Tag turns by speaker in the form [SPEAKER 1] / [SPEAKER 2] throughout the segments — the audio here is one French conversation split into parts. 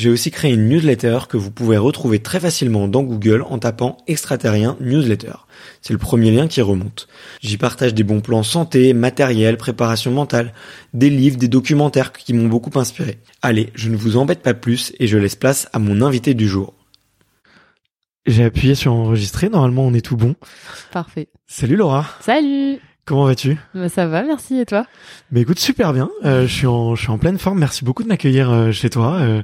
[SPEAKER 1] j'ai aussi créé une newsletter que vous pouvez retrouver très facilement dans Google en tapant extraterrien newsletter. C'est le premier lien qui remonte. J'y partage des bons plans santé, matériel, préparation mentale, des livres, des documentaires qui m'ont beaucoup inspiré. Allez, je ne vous embête pas plus et je laisse place à mon invité du jour. J'ai appuyé sur enregistrer, normalement on est tout bon.
[SPEAKER 2] Parfait.
[SPEAKER 1] Salut Laura.
[SPEAKER 2] Salut.
[SPEAKER 1] Comment vas-tu?
[SPEAKER 2] Bah, Ça va, merci. Et toi?
[SPEAKER 1] Mais écoute, super bien. Euh, je suis en, je suis en pleine forme. Merci beaucoup de m'accueillir euh, chez toi. Euh,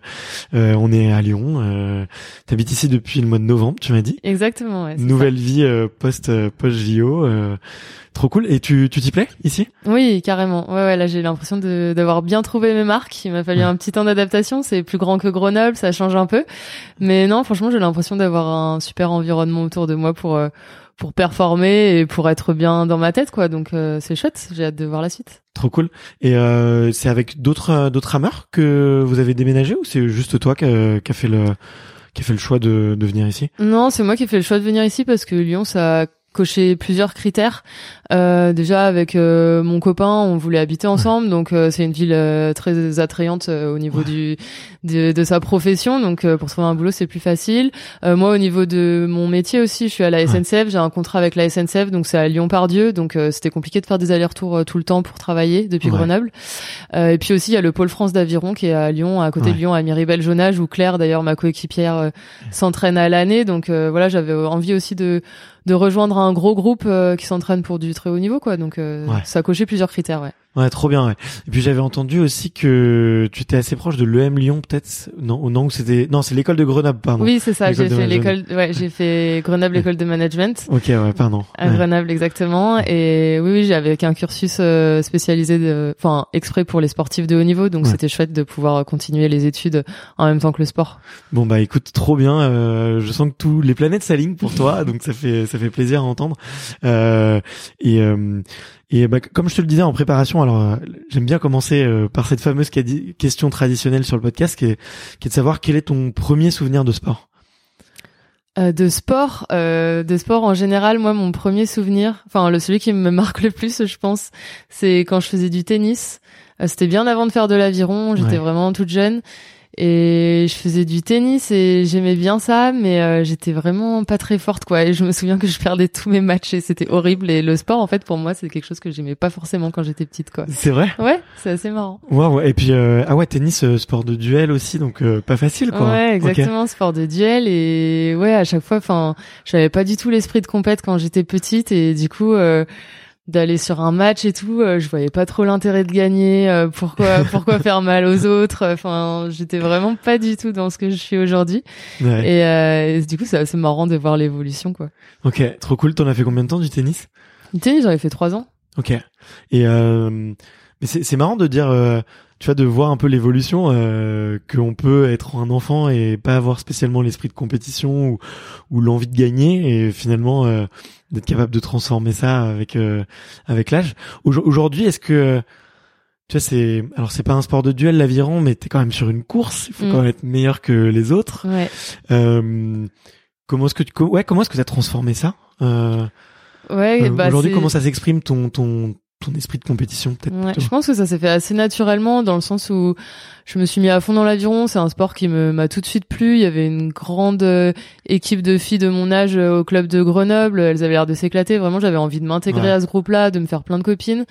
[SPEAKER 1] euh, on est à Lyon. Euh, T'habites ici depuis le mois de novembre, tu m'as dit?
[SPEAKER 2] Exactement. Ouais,
[SPEAKER 1] Nouvelle vie euh, post post JO. trop cool. Et tu tu t'y plais ici?
[SPEAKER 2] Oui, carrément. Ouais, ouais. Là, j'ai l'impression d'avoir bien trouvé mes marques. Il m'a fallu un petit temps d'adaptation. C'est plus grand que Grenoble, ça change un peu. Mais non, franchement, j'ai l'impression d'avoir un super environnement autour de moi pour pour performer et pour être bien dans ma tête quoi. Donc euh, c'est chouette. J'ai hâte de voir la suite.
[SPEAKER 1] Trop cool. Et euh, c'est avec d'autres euh, d'autres rameurs que vous avez déménagé ou c'est juste toi qui a, qui a fait le qui a fait le choix de, de venir ici?
[SPEAKER 2] Non, c'est moi qui ai fait le choix de venir ici parce que Lyon, ça coché plusieurs critères. Euh, déjà avec euh, mon copain, on voulait habiter ensemble, donc euh, c'est une ville euh, très attrayante au niveau du de, de, sa profession. Donc pour trouver un boulot, c'est plus facile. moi, au niveau de mon métier aussi, je suis à la SNCF. J'ai un contrat avec la SNCF, donc c'est à Lyon-Pardieu, donc c'était compliqué de faire des allers-retours tout le temps pour travailler depuis Grenoble. et puis aussi, il y a le pôle France d'aviron qui est à Lyon, à côté de Lyon, à Miribel-Jonage, où Claire, d'ailleurs, ma coéquipière, s'entraîne à l'année. Donc voilà, j'avais envie aussi de de rejoindre un gros groupe euh, qui s'entraîne pour du très haut niveau quoi. Donc euh, ça a coché plusieurs critères ouais
[SPEAKER 1] Ouais, trop bien. Ouais. Et puis j'avais entendu aussi que tu étais assez proche de l'EM Lyon, peut-être. Non, non, c'était non, c'est l'école de Grenoble, pardon.
[SPEAKER 2] Oui, c'est ça. J'ai fait l'école. Ouais, j'ai fait Grenoble école de management.
[SPEAKER 1] Ok, ouais, pardon.
[SPEAKER 2] À Grenoble, exactement. Et oui, oui, j'avais un cursus euh, spécialisé, de, enfin exprès pour les sportifs de haut niveau, donc c'était chouette de pouvoir continuer les études en même temps que le sport.
[SPEAKER 1] Bon bah écoute, trop bien. Euh, je sens que tous les planètes s'alignent pour toi, donc ça fait ça fait plaisir à entendre. Euh, et euh, et bah, comme je te le disais en préparation, alors euh, j'aime bien commencer euh, par cette fameuse question traditionnelle sur le podcast, qui est, qui est de savoir quel est ton premier souvenir de sport.
[SPEAKER 2] Euh, de sport, de sport en général, moi mon premier souvenir, enfin le celui qui me marque le plus, je pense, c'est quand je faisais du tennis. C'était bien avant de faire de l'aviron, j'étais vraiment toute jeune Et je faisais du tennis et j'aimais bien ça, mais euh, j'étais vraiment pas très forte, quoi. Et je me souviens que je perdais tous mes matchs et c'était horrible. Et le sport, en fait, pour moi, c'est quelque chose que j'aimais pas forcément quand j'étais petite, quoi.
[SPEAKER 3] C'est vrai?
[SPEAKER 2] Ouais, c'est assez marrant.
[SPEAKER 3] Ouais, Et puis, euh, ah ouais, tennis, euh, sport de duel aussi, donc pas facile, quoi.
[SPEAKER 2] Ouais, exactement, sport de duel. Et ouais, à chaque fois, enfin, j'avais pas du tout l'esprit de compète quand j'étais petite. Et du coup d'aller sur un match et tout, euh, je voyais pas trop l'intérêt de gagner. Euh, pourquoi pourquoi faire mal aux autres Enfin, j'étais vraiment pas du tout dans ce que je suis aujourd'hui. Ouais. Et, euh, du coup, c'est assez marrant de voir l'évolution, quoi.
[SPEAKER 3] Ok, trop cool. T'en as fait combien de temps du tennis?
[SPEAKER 2] Du tennis, j'en ai fait trois ans.
[SPEAKER 3] Ok. Et euh, mais c'est marrant de dire tu vois, de voir un peu l'évolution, euh, qu'on peut être un enfant et pas avoir spécialement l'esprit de compétition ou, ou l'envie de gagner, et finalement euh, d'être capable de transformer ça avec euh, avec l'âge. Aujourd'hui, est-ce que tu vois, c'est alors c'est pas un sport de duel l'aviron, mais t'es quand même sur une course. Il faut mm. quand même être meilleur que les autres.
[SPEAKER 2] Ouais.
[SPEAKER 3] Euh, comment est-ce que tu ouais comment est-ce que t'as transformé ça? Euh,
[SPEAKER 2] Ouais, bah
[SPEAKER 3] aujourd'hui comment ça s'exprime ton ton ton esprit de compétition peut-être
[SPEAKER 2] ouais, Je pense que ça s'est fait assez naturellement dans le sens où je me suis mis à fond dans l'aviron. C'est un sport qui me m'a tout de suite plu. Il y avait une grande euh, équipe de filles de mon âge euh, au club de Grenoble. Elles avaient l'air de s'éclater. Vraiment, j'avais envie de m'intégrer à ce groupe-là, de me faire plein de copines.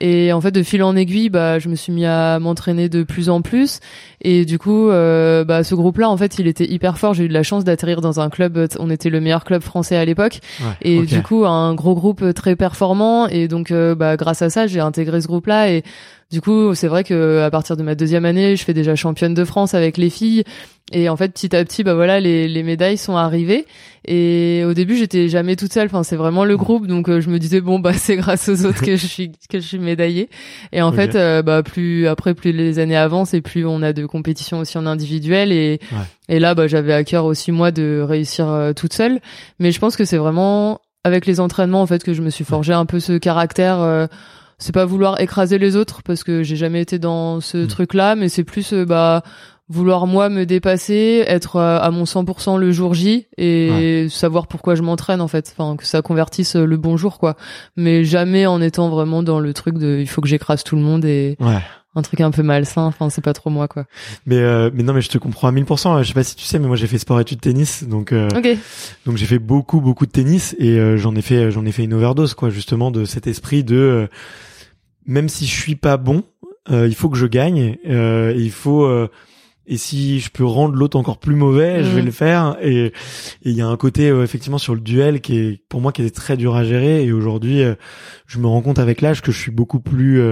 [SPEAKER 2] Et en fait, de fil en aiguille, bah, je me suis mis à m'entraîner de plus en plus. Et du coup, euh, bah, ce groupe-là, en fait, il était hyper fort. J'ai eu de la chance d'atterrir dans un club. On était le meilleur club français à l'époque. et du coup, un gros groupe très performant. Et donc, bah, grâce à ça, j'ai intégré ce groupe-là et du coup, c'est vrai que à partir de ma deuxième année, je fais déjà championne de France avec les filles. Et en fait, petit à petit, bah voilà, les, les médailles sont arrivées. Et au début, j'étais jamais toute seule. Enfin, c'est vraiment le groupe. Donc, euh, je me disais bon, bah c'est grâce aux autres que je suis que je suis médaillée. Et en fait, euh, bah plus après, plus les années avancent et plus on a de compétitions aussi en individuel. Et et là, bah j'avais à cœur aussi moi de réussir euh, toute seule. Mais je pense que c'est vraiment avec les entraînements en fait que je me suis forgé un peu ce caractère c'est pas vouloir écraser les autres parce que j'ai jamais été dans ce mm. truc là mais c'est plus euh, bah vouloir moi me dépasser être euh, à mon 100% le jour J et savoir pourquoi je m'entraîne en fait. Enfin que ça convertisse euh, le bon jour quoi. Mais jamais en étant vraiment dans le truc de il faut que j'écrase tout le monde et un truc un peu malsain enfin c'est pas trop moi quoi.
[SPEAKER 3] Mais mais non mais je te comprends à 1000% je sais pas si tu sais mais moi j'ai fait sport études tennis donc donc j'ai fait beaucoup beaucoup de tennis et j'en ai fait j'en ai fait une overdose quoi justement de cet esprit de même si je suis pas bon, euh, il faut que je gagne. Euh, il faut euh, et si je peux rendre l'autre encore plus mauvais, je vais mm. le faire. Et il y a un côté effectivement sur le duel qui est pour moi qui était très dur à gérer. Et aujourd'hui, je me rends compte avec l'âge que je suis beaucoup plus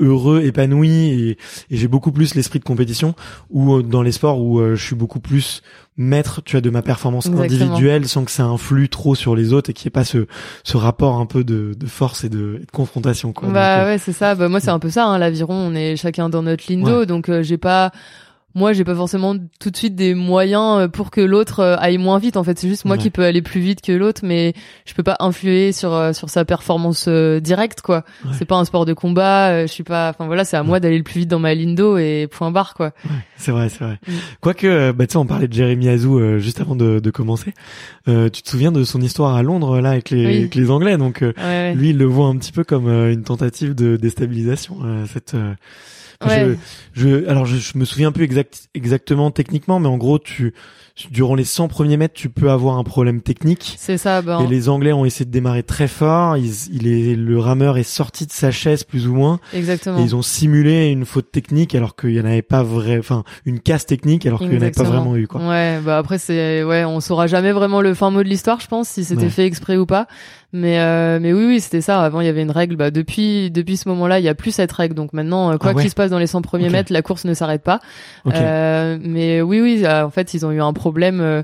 [SPEAKER 3] heureux, épanoui et, et j'ai beaucoup plus l'esprit de compétition ou dans les sports où je suis beaucoup plus maître tu as de ma performance individuelle sans que ça influe trop sur les autres et qu'il n'y ait pas ce ce rapport un peu de, de force et de, de confrontation quoi.
[SPEAKER 2] Bah euh, ouais c'est ça. Bah moi c'est un peu ça hein, l'aviron on est chacun dans notre lindo donc euh, j'ai pas moi j'ai pas forcément tout de suite des moyens euh, pour que l'autre euh, aille moins vite en fait. C'est juste moi qui peux aller plus vite que l'autre mais je peux pas influer sur euh, sur sa performance directe quoi. C'est pas un sport de combat je suis pas enfin voilà c'est à moi d'aller le plus vite dans ma lindo et point barre quoi.
[SPEAKER 3] C'est vrai c'est vrai. Mm. quoique bah tu sais on parlait de Jérémy Azou juste avant de, de commencer. Tu te souviens de son histoire à Londres là avec les avec les Anglais? Donc lui il le voit un petit peu comme une tentative de déstabilisation cette je, je, alors je, je, me souviens peu exact, exactement techniquement, mais en gros, tu, durant les 100 premiers mètres, tu peux avoir un problème technique.
[SPEAKER 2] C'est ça. Ben...
[SPEAKER 3] Et les Anglais ont essayé de démarrer très fort. Ils, il est, le rameur est sorti de sa chaise plus ou moins.
[SPEAKER 2] Exactement.
[SPEAKER 3] Et ils ont simulé une faute technique alors qu'il y en avait pas vrai, enfin une casse technique alors qu'il n'y en avait pas vraiment eu quoi.
[SPEAKER 2] Ouais. Bah après c'est, ouais, on saura jamais vraiment le fin mot de l'histoire, je pense, si c'était fait exprès ou pas. Mais euh, mais oui oui c'était ça. Avant il y avait une règle. Bah depuis depuis ce moment-là il y a plus cette règle. Donc maintenant euh, quoi ah qu'il se passe dans les 100 premiers mètres la course ne s'arrête pas. Euh, mais oui oui en fait ils ont eu un problème. Euh,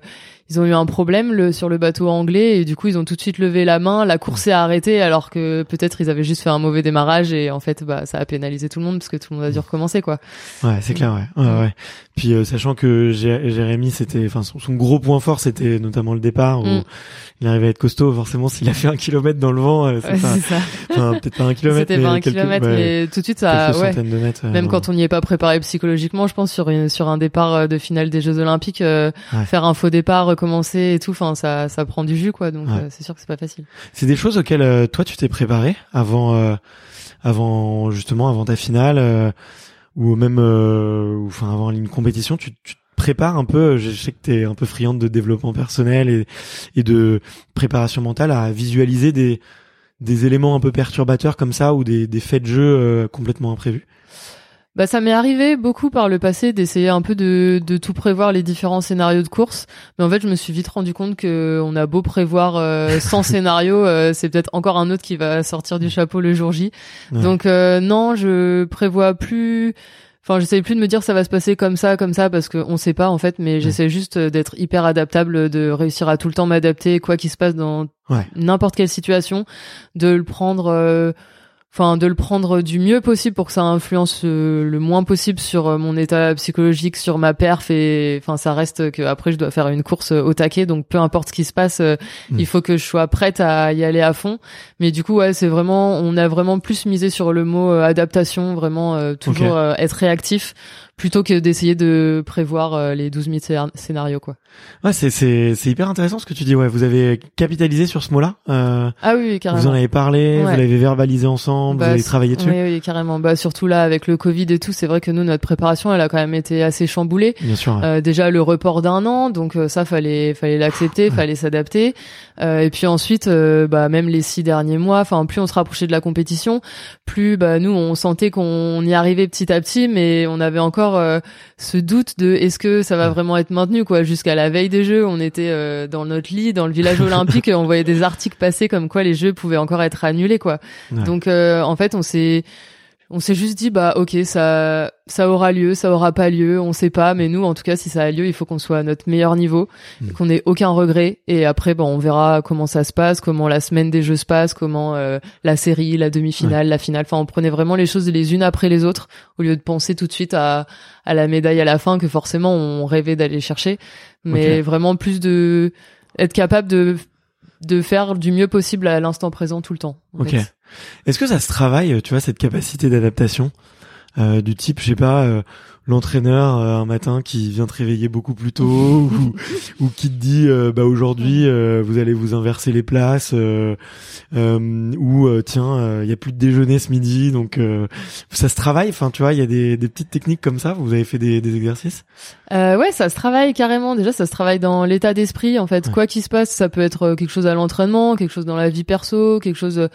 [SPEAKER 2] ils ont eu un problème le, sur le bateau anglais et du coup ils ont tout de suite levé la main. La course s'est arrêtée alors que peut-être ils avaient juste fait un mauvais démarrage et en fait bah ça a pénalisé tout le monde parce que tout le monde a dû recommencer quoi.
[SPEAKER 3] Ouais c'est clair ouais. ouais, ouais. Puis euh, sachant que Jérémy c'était enfin son, gros point fort c'était notamment le départ où mm. il arrivait à être costaud forcément s'il a fait un kilomètre dans le vent euh, c'est ça. enfin peut-être pas un kilomètre
[SPEAKER 2] c'était pas un kilomètre mais tout de suite ça ouais. De mètres, même quand on n'y est pas préparé psychologiquement je pense sur une, sur un départ euh, de finale des Jeux Olympiques faire un faux départ commencer et tout, enfin ça ça prend du jus quoi, donc euh, c'est sûr que c'est pas facile.
[SPEAKER 3] C'est des choses auxquelles euh, toi tu t'es préparé avant euh, avant justement avant ta finale ou même, euh, ou, enfin avant une compétition, tu, tu te prépares un peu. Je sais que t'es un peu friande de développement personnel et, et de préparation mentale à visualiser des des éléments un peu perturbateurs comme ça ou des, des faits de jeu euh, complètement imprévus.
[SPEAKER 2] Bah ça m'est arrivé beaucoup par le passé d'essayer un peu de, de tout prévoir les différents scénarios de course, mais en fait je me suis vite rendu compte que on a beau prévoir euh, 100 scénarios, euh, c'est peut-être encore un autre qui va sortir du chapeau le jour J.
[SPEAKER 3] Ouais.
[SPEAKER 2] Donc euh, non, je prévois plus. Enfin, j'essaie plus de me dire ça va se passer comme ça, comme ça, parce qu'on sait pas en fait, mais j'essaie juste d'être hyper adaptable, de réussir à tout le temps m'adapter, quoi qu'il se passe dans
[SPEAKER 3] Ouais.
[SPEAKER 2] n'importe quelle situation, de le prendre. euh, enfin de le prendre du mieux possible pour que ça influence euh, le moins possible sur euh, mon état psychologique, sur ma perf et enfin ça reste que après je dois faire une course euh, au taquet donc peu importe ce qui se passe, euh,
[SPEAKER 3] Mm.
[SPEAKER 2] il faut que je sois prête à y aller à fond. Mais du coup ouais, c'est vraiment on a vraiment plus misé sur le mot adaptation, vraiment euh, toujours euh, être réactif plutôt que d'essayer de prévoir euh, les 12 000 scénar- scénarios quoi.
[SPEAKER 3] Ouais, c'est c'est c'est hyper intéressant ce que tu dis. Ouais, vous avez capitalisé sur ce mot-là. Euh,
[SPEAKER 2] Ah oui, carrément.
[SPEAKER 3] vous en avez parlé,
[SPEAKER 2] Ouais.
[SPEAKER 3] vous l'avez verbalisé ensemble,
[SPEAKER 2] Bah,
[SPEAKER 3] vous avez
[SPEAKER 2] c'est-
[SPEAKER 3] travaillé dessus.
[SPEAKER 2] Oui, oui, carrément. Bah, surtout là, avec le Covid et tout, c'est vrai que nous, notre préparation, elle a quand même été assez chamboulée.
[SPEAKER 3] Bien sûr. ouais.
[SPEAKER 2] Euh, déjà le report d'un an, donc euh, ça fallait fallait l'accepter, fallait s'adapter. Euh, et puis ensuite, euh, bah même les six derniers mois, enfin plus on se rapprochait de la compétition, plus bah nous on sentait qu'on y arrivait petit à petit, mais on avait encore euh, ce doute de est-ce que ça va vraiment être maintenu quoi. Jusqu'à la veille des Jeux, on était euh, dans notre lit, dans le village olympique, et on voyait des articles passer comme quoi les Jeux pouvaient encore être annulés quoi.
[SPEAKER 3] Ouais.
[SPEAKER 2] Donc euh, en fait on s'est on s'est juste dit bah ok ça ça aura lieu ça aura pas lieu on sait pas mais nous en tout cas si ça a lieu il faut qu'on soit à notre meilleur niveau
[SPEAKER 3] Mm.
[SPEAKER 2] et qu'on ait aucun regret et après bon on verra comment ça se passe comment la semaine des jeux se passe comment euh, la série la demi-finale la finale enfin on prenait vraiment les choses les unes après les autres au lieu de penser tout de suite à à la médaille à la fin que forcément on rêvait d'aller chercher mais vraiment plus de être capable de de faire du mieux possible à l'instant présent tout le temps en
[SPEAKER 3] Ok.
[SPEAKER 2] fait.
[SPEAKER 3] Est-ce que ça se travaille, tu vois, cette capacité d'adaptation euh, du type, je sais pas, euh, l'entraîneur euh, un matin qui vient te réveiller beaucoup plus tôt ou, ou qui te dit, bah aujourd'hui euh, vous allez vous inverser les places euh, euh, ou euh, tiens, il y a plus de déjeuner ce midi, donc euh, ça se travaille. Enfin, tu vois, il y a des, des petites techniques comme ça. Vous avez fait des, des exercices?
[SPEAKER 2] Euh, ouais, ça se travaille carrément. Déjà, ça se travaille dans l'état d'esprit. En fait,
[SPEAKER 3] Ouais.
[SPEAKER 2] quoi qu'il se passe, ça peut être quelque chose à l'entraînement, quelque chose dans la vie perso, quelque chose,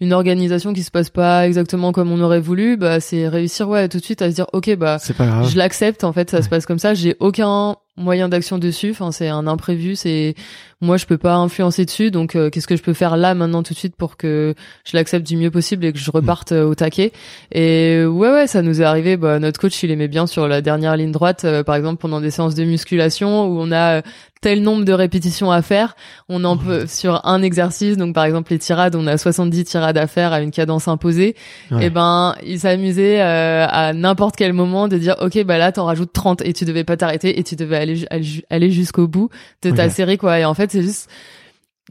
[SPEAKER 2] une organisation qui se passe pas exactement comme on aurait voulu. Bah, c'est réussir, ouais, tout de suite à se dire, ok, bah,
[SPEAKER 3] C'est pas grave.
[SPEAKER 2] je l'accepte. En fait, ça se passe comme ça. J'ai aucun moyen d'action dessus. Enfin, c'est un imprévu. C'est moi, je peux pas influencer dessus. Donc, euh, qu'est-ce que je peux faire là maintenant tout de suite pour que je l'accepte du mieux possible et que je reparte euh, au taquet? Et ouais, ouais, ça nous est arrivé. Bah, notre coach, il aimait bien sur la dernière ligne droite, euh, par exemple, pendant des séances de musculation où on a tel nombre de répétitions à faire. On en peut sur un exercice. Donc, par exemple, les tirades, on a 70 tirades à faire à une cadence imposée.
[SPEAKER 3] Ouais.
[SPEAKER 2] Et ben, il s'amusait euh, à n'importe quel moment de dire, ok, bah là, t'en rajoutes 30 et tu devais pas t'arrêter et tu devais aller, aller ju- aller jusqu'au bout de ta série, quoi. Et en fait, c'est juste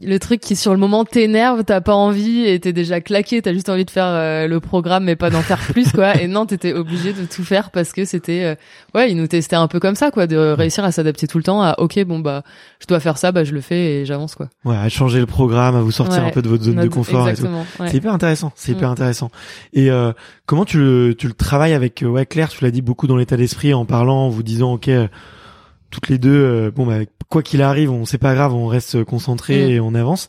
[SPEAKER 2] le truc qui sur le moment t'énerve, t'as pas envie et t'es déjà claqué, t'as juste envie de faire euh, le programme mais pas d'en faire plus, quoi. Et non, t'étais obligé de tout faire parce que c'était, euh, ouais, il nous testait un peu comme ça, quoi, de réussir à s'adapter tout le temps à, ok, bon bah, je dois faire ça, bah je le fais et j'avance, quoi.
[SPEAKER 3] Ouais, à changer le programme, à vous sortir
[SPEAKER 2] Ouais.
[SPEAKER 3] un peu de votre zone de confort et tout.
[SPEAKER 2] Ouais.
[SPEAKER 3] C'est hyper intéressant, c'est hyper
[SPEAKER 2] Mm.
[SPEAKER 3] intéressant. Et euh, comment tu le, tu le travailles avec euh, ouais Claire, tu l'as dit beaucoup dans l'état d'esprit en parlant, en vous disant ok, euh, toutes les deux, euh, bon bah quoi qu'il arrive, on c'est pas grave, on reste concentré
[SPEAKER 2] Mm.
[SPEAKER 3] et on avance.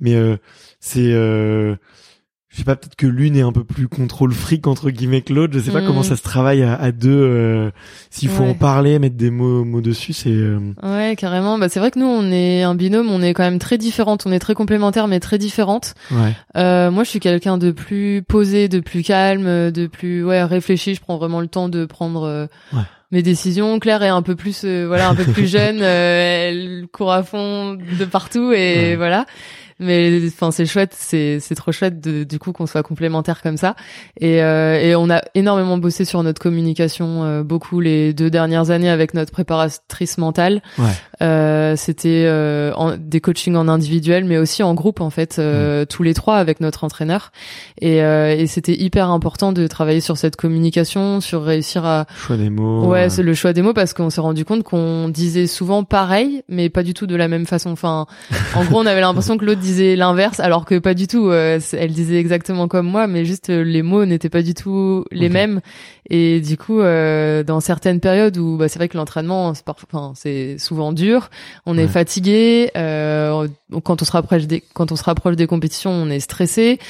[SPEAKER 3] Mais euh, c'est, euh, je sais pas, peut-être que l'une est un peu plus contrôle fric entre guillemets que l'autre. Je sais pas
[SPEAKER 2] Mm.
[SPEAKER 3] comment ça se travaille à, à deux. euh, S'il faut
[SPEAKER 2] Ouais.
[SPEAKER 3] en parler, mettre des mots, mots dessus, c'est euh,
[SPEAKER 2] Ouais, carrément. Bah, c'est vrai que nous, on est un binôme, on est quand même très différentes. On est très complémentaires, mais très différentes.
[SPEAKER 3] ouais,
[SPEAKER 2] Euh, moi, je suis quelqu'un de plus posé, de plus calme, de plus ouais réfléchi. Je prends vraiment le temps de prendre euh,
[SPEAKER 3] Ouais.
[SPEAKER 2] Mes décisions. Claire est un peu plus euh, voilà un peu plus jeune. euh, elle court à fond de partout et
[SPEAKER 3] Ouais.
[SPEAKER 2] voilà. Mais enfin, c'est chouette, c'est c'est trop chouette de, du coup qu'on soit complémentaires comme ça. Et euh, et on a énormément bossé sur notre communication, euh, beaucoup les deux dernières années avec notre préparatrice mentale.
[SPEAKER 3] ouais,
[SPEAKER 2] Euh, c'était euh, en- des coachings en individuel, mais aussi en groupe en fait,
[SPEAKER 3] Mm.
[SPEAKER 2] euh, tous les trois avec notre entraîneur. Et, euh, et c'était hyper important de travailler sur cette communication, sur réussir à
[SPEAKER 3] choix des mots.
[SPEAKER 2] ouais, c'est le choix des mots parce qu'on s'est rendu compte qu'on disait souvent pareil, mais pas du tout de la même façon. Enfin, en gros, on avait l'impression que l'autre disait disait l'inverse, alors que pas du tout. Euh, elle disait exactement comme moi, mais juste euh, les mots n'étaient pas du tout les mêmes. Et du coup, euh, dans certaines périodes où bah, c'est vrai que l'entraînement, c'est enfin, c'est souvent dur, on est fatigué. Euh, quand on se rapproche des quand on se rapproche des compétitions, on est stressé.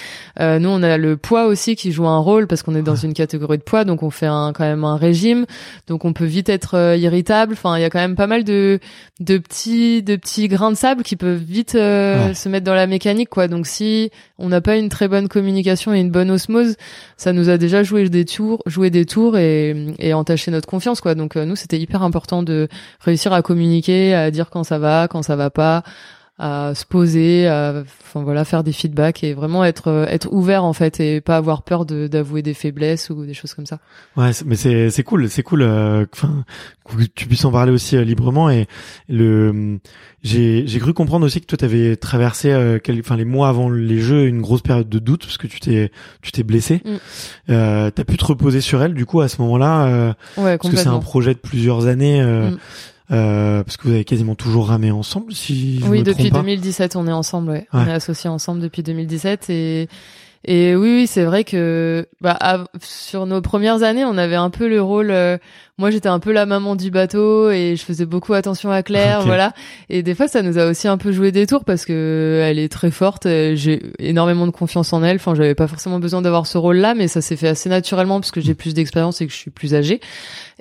[SPEAKER 2] Euh, nous, on a le poids aussi qui joue un rôle parce qu'on est dans une catégorie de poids, donc on fait un, quand même un régime, donc on peut vite être irritable. Enfin, il y a quand même pas mal de de petits de petits grains de sable qui peuvent vite euh, se mettre dans la mécanique, quoi. Donc si on n'a pas une très bonne communication et une bonne osmose, ça nous a déjà joué des tours, joué des tours et, et entaché notre confiance, quoi. Donc nous, c'était hyper important de réussir à communiquer, à dire quand ça va, quand ça va pas à se poser, à, enfin voilà, faire des feedbacks et vraiment être euh, être ouvert en fait et pas avoir peur de d'avouer des faiblesses ou des choses comme ça.
[SPEAKER 3] Ouais, mais c'est c'est cool, c'est cool. Euh, enfin, que tu puisses en parler aussi euh, librement et le j'ai j'ai cru comprendre aussi que toi t'avais traversé enfin les mois avant les jeux une grosse période de doute parce que tu t'es tu t'es blessé. Mm. Euh, T'as pu te reposer sur elle du coup à ce moment-là.
[SPEAKER 2] ouais,
[SPEAKER 3] parce que c'est un projet de plusieurs années. Mm. Euh, parce que vous avez quasiment toujours ramé ensemble, si je
[SPEAKER 2] Oui,
[SPEAKER 3] me
[SPEAKER 2] depuis
[SPEAKER 3] trompe
[SPEAKER 2] 2017, on est ensemble. Ouais. On est associés ensemble depuis 2017 et et oui, oui, c'est vrai que bah, sur nos premières années, on avait un peu le rôle. Euh, moi, j'étais un peu la maman du bateau et je faisais beaucoup attention à Claire, voilà. Et des fois, ça nous a aussi un peu joué des tours parce que elle est très forte. J'ai énormément de confiance en elle. Enfin, j'avais pas forcément besoin d'avoir ce rôle-là, mais ça s'est fait assez naturellement parce que j'ai plus d'expérience et que je suis plus âgée.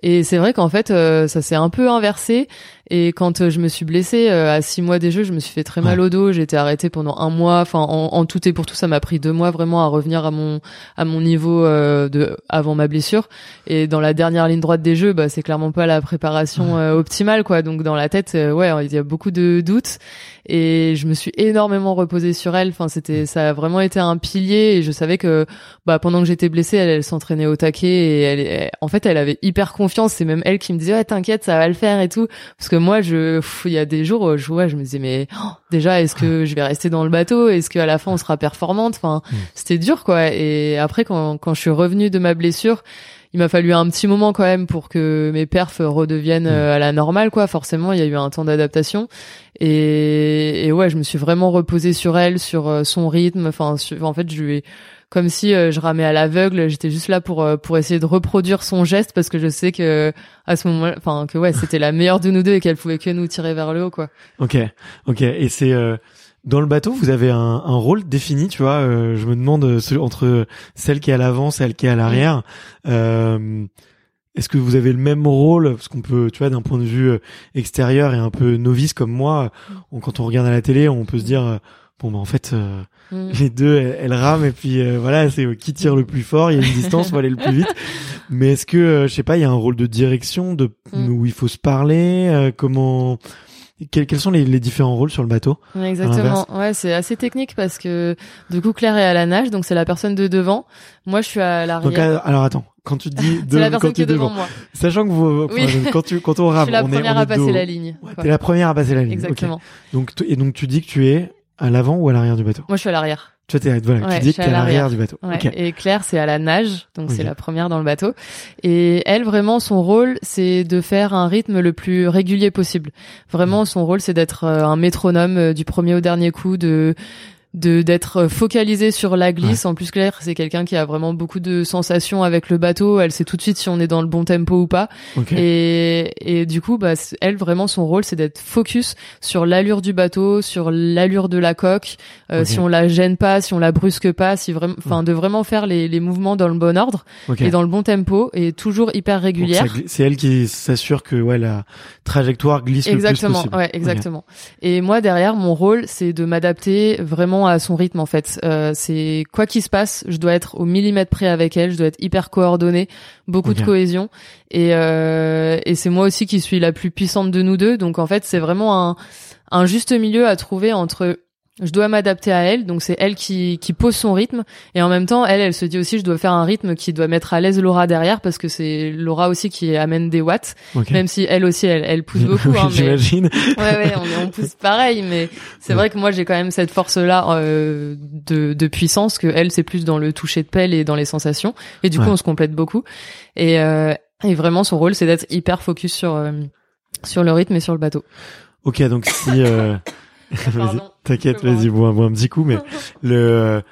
[SPEAKER 2] Et c'est vrai qu'en fait, euh, ça s'est un peu inversé. Et quand euh, je me suis blessée euh, à six mois des Jeux, je me suis fait très mal au dos. J'ai été arrêtée pendant un mois. Enfin, en, tout et pour tout, ça m'a pris deux mois vraiment à revenir à mon à mon niveau de avant ma blessure. Et dans la dernière ligne droite des Jeux, bah, c'est clairement pas la préparation optimale, quoi. Donc dans la tête, ouais, il y a beaucoup de doutes. Et je me suis énormément reposée sur elle. Enfin, c'était ça a vraiment été un pilier. Et je savais que bah pendant que j'étais blessée, elle, elle s'entraînait au taquet. Et elle, en fait, elle avait hyper confiance c'est même elle qui me disait ouais t'inquiète ça va le faire et tout parce que moi je il y a des jours je vois je me disais mais oh, déjà est-ce que je vais rester dans le bateau? Est-ce qu'à la fin on sera performante? Enfin c'était dur quoi et après quand quand je suis revenue de ma blessure il m'a fallu un petit moment quand même pour que mes perfs redeviennent mm. euh, à la normale quoi forcément il y a eu un temps d'adaptation et, et ouais je me suis vraiment reposée sur elle sur euh, son rythme enfin en fait je lui ai comme si euh, je ramais à l'aveugle. J'étais juste là pour pour essayer de reproduire son geste parce que je sais que à ce moment, enfin que ouais, c'était la meilleure de nous deux et qu'elle pouvait que nous tirer vers le haut, quoi.
[SPEAKER 3] Ok, ok. Et c'est euh, dans le bateau, vous avez un, un rôle défini, tu vois. je me demande entre celle qui est à l'avant, celle qui est à l'arrière. Est-ce que vous avez le même rôle? Parce qu'on peut, tu vois, d'un point de vue extérieur et un peu novice comme moi, quand on regarde à la télé, on peut se dire bon bah en fait euh, mm. les deux elles, rament et puis euh, voilà c'est qui tire le plus fort il y a une distance faut aller le plus vite mais est-ce que euh, je sais pas il y a un rôle de direction de mm. où il faut se parler comment quels, quels sont les, les, différents rôles sur le bateau?
[SPEAKER 2] Exactement. Ouais, c'est assez technique parce que du coup Claire est à la nage, donc c'est la personne de devant. Moi, je suis à l'arrière.
[SPEAKER 3] alors attends, quand tu dis
[SPEAKER 2] de, la personne qui est devant, moi.
[SPEAKER 3] Sachant que vous, quand tu quand on rame,
[SPEAKER 2] je suis la
[SPEAKER 3] on
[SPEAKER 2] première
[SPEAKER 3] est,
[SPEAKER 2] à passer la ligne.
[SPEAKER 3] Ouais, T'es la première à passer la ligne.
[SPEAKER 2] Exactement.
[SPEAKER 3] Donc et donc tu dis que tu es à l'avant ou à l'arrière du bateau?
[SPEAKER 2] Moi, je suis à l'arrière.
[SPEAKER 3] Tu, es, voilà, tu dis que à l'arrière du bateau.
[SPEAKER 2] Ouais. Et Claire, c'est à la nage, donc c'est la première dans le bateau. Et elle, vraiment, son rôle, c'est de faire un rythme le plus régulier possible. Vraiment, son rôle, c'est d'être euh, un métronome euh, du premier au dernier coup, de de d'être focalisé sur la glisse. En plus, Claire, c'est quelqu'un qui a vraiment beaucoup de sensations avec le bateau. Elle sait tout de suite si on est dans le bon tempo ou pas. Et, et du coup, bah, elle, vraiment, son rôle, c'est d'être focus sur l'allure du bateau, sur l'allure de la coque, euh, si on la gêne pas, si on la brusque pas, si vraiment, enfin, de vraiment faire les, les mouvements dans le bon ordre et dans le bon tempo et toujours hyper régulière.
[SPEAKER 3] C'est elle qui s'assure que ouais la trajectoire glisse
[SPEAKER 2] exactement, le
[SPEAKER 3] plus possible.
[SPEAKER 2] Ouais, exactement. Et moi derrière, mon rôle, c'est de m'adapter vraiment à son rythme en fait. Euh, c'est quoi qu'il se passe, je dois être au millimètre près avec elle, je dois être hyper coordonnée, beaucoup de cohésion. Et, euh, et c'est moi aussi qui suis la plus puissante de nous deux. Donc en fait, c'est vraiment un, un juste milieu à trouver entre je dois m'adapter à elle, donc c'est elle qui, qui pose son rythme, et en même temps, elle, elle se dit aussi, je dois faire un rythme qui doit mettre à l'aise Laura derrière, parce que c'est Laura aussi qui amène des watts, même si elle aussi, elle, elle pousse beaucoup. hein,
[SPEAKER 3] J'imagine.
[SPEAKER 2] Ouais, ouais, on, on, pousse pareil, mais c'est vrai que moi, j'ai quand même cette force-là euh, de, de puissance, que elle, c'est plus dans le toucher de pelle et dans les sensations, et du coup, on se complète beaucoup. Et, euh, et vraiment, son rôle, c'est d'être hyper focus sur, euh, sur le rythme et sur le bateau.
[SPEAKER 3] Ok, donc si...
[SPEAKER 2] Pardon.
[SPEAKER 3] T'inquiète, vas-y, bois, bois un petit coup, mais le,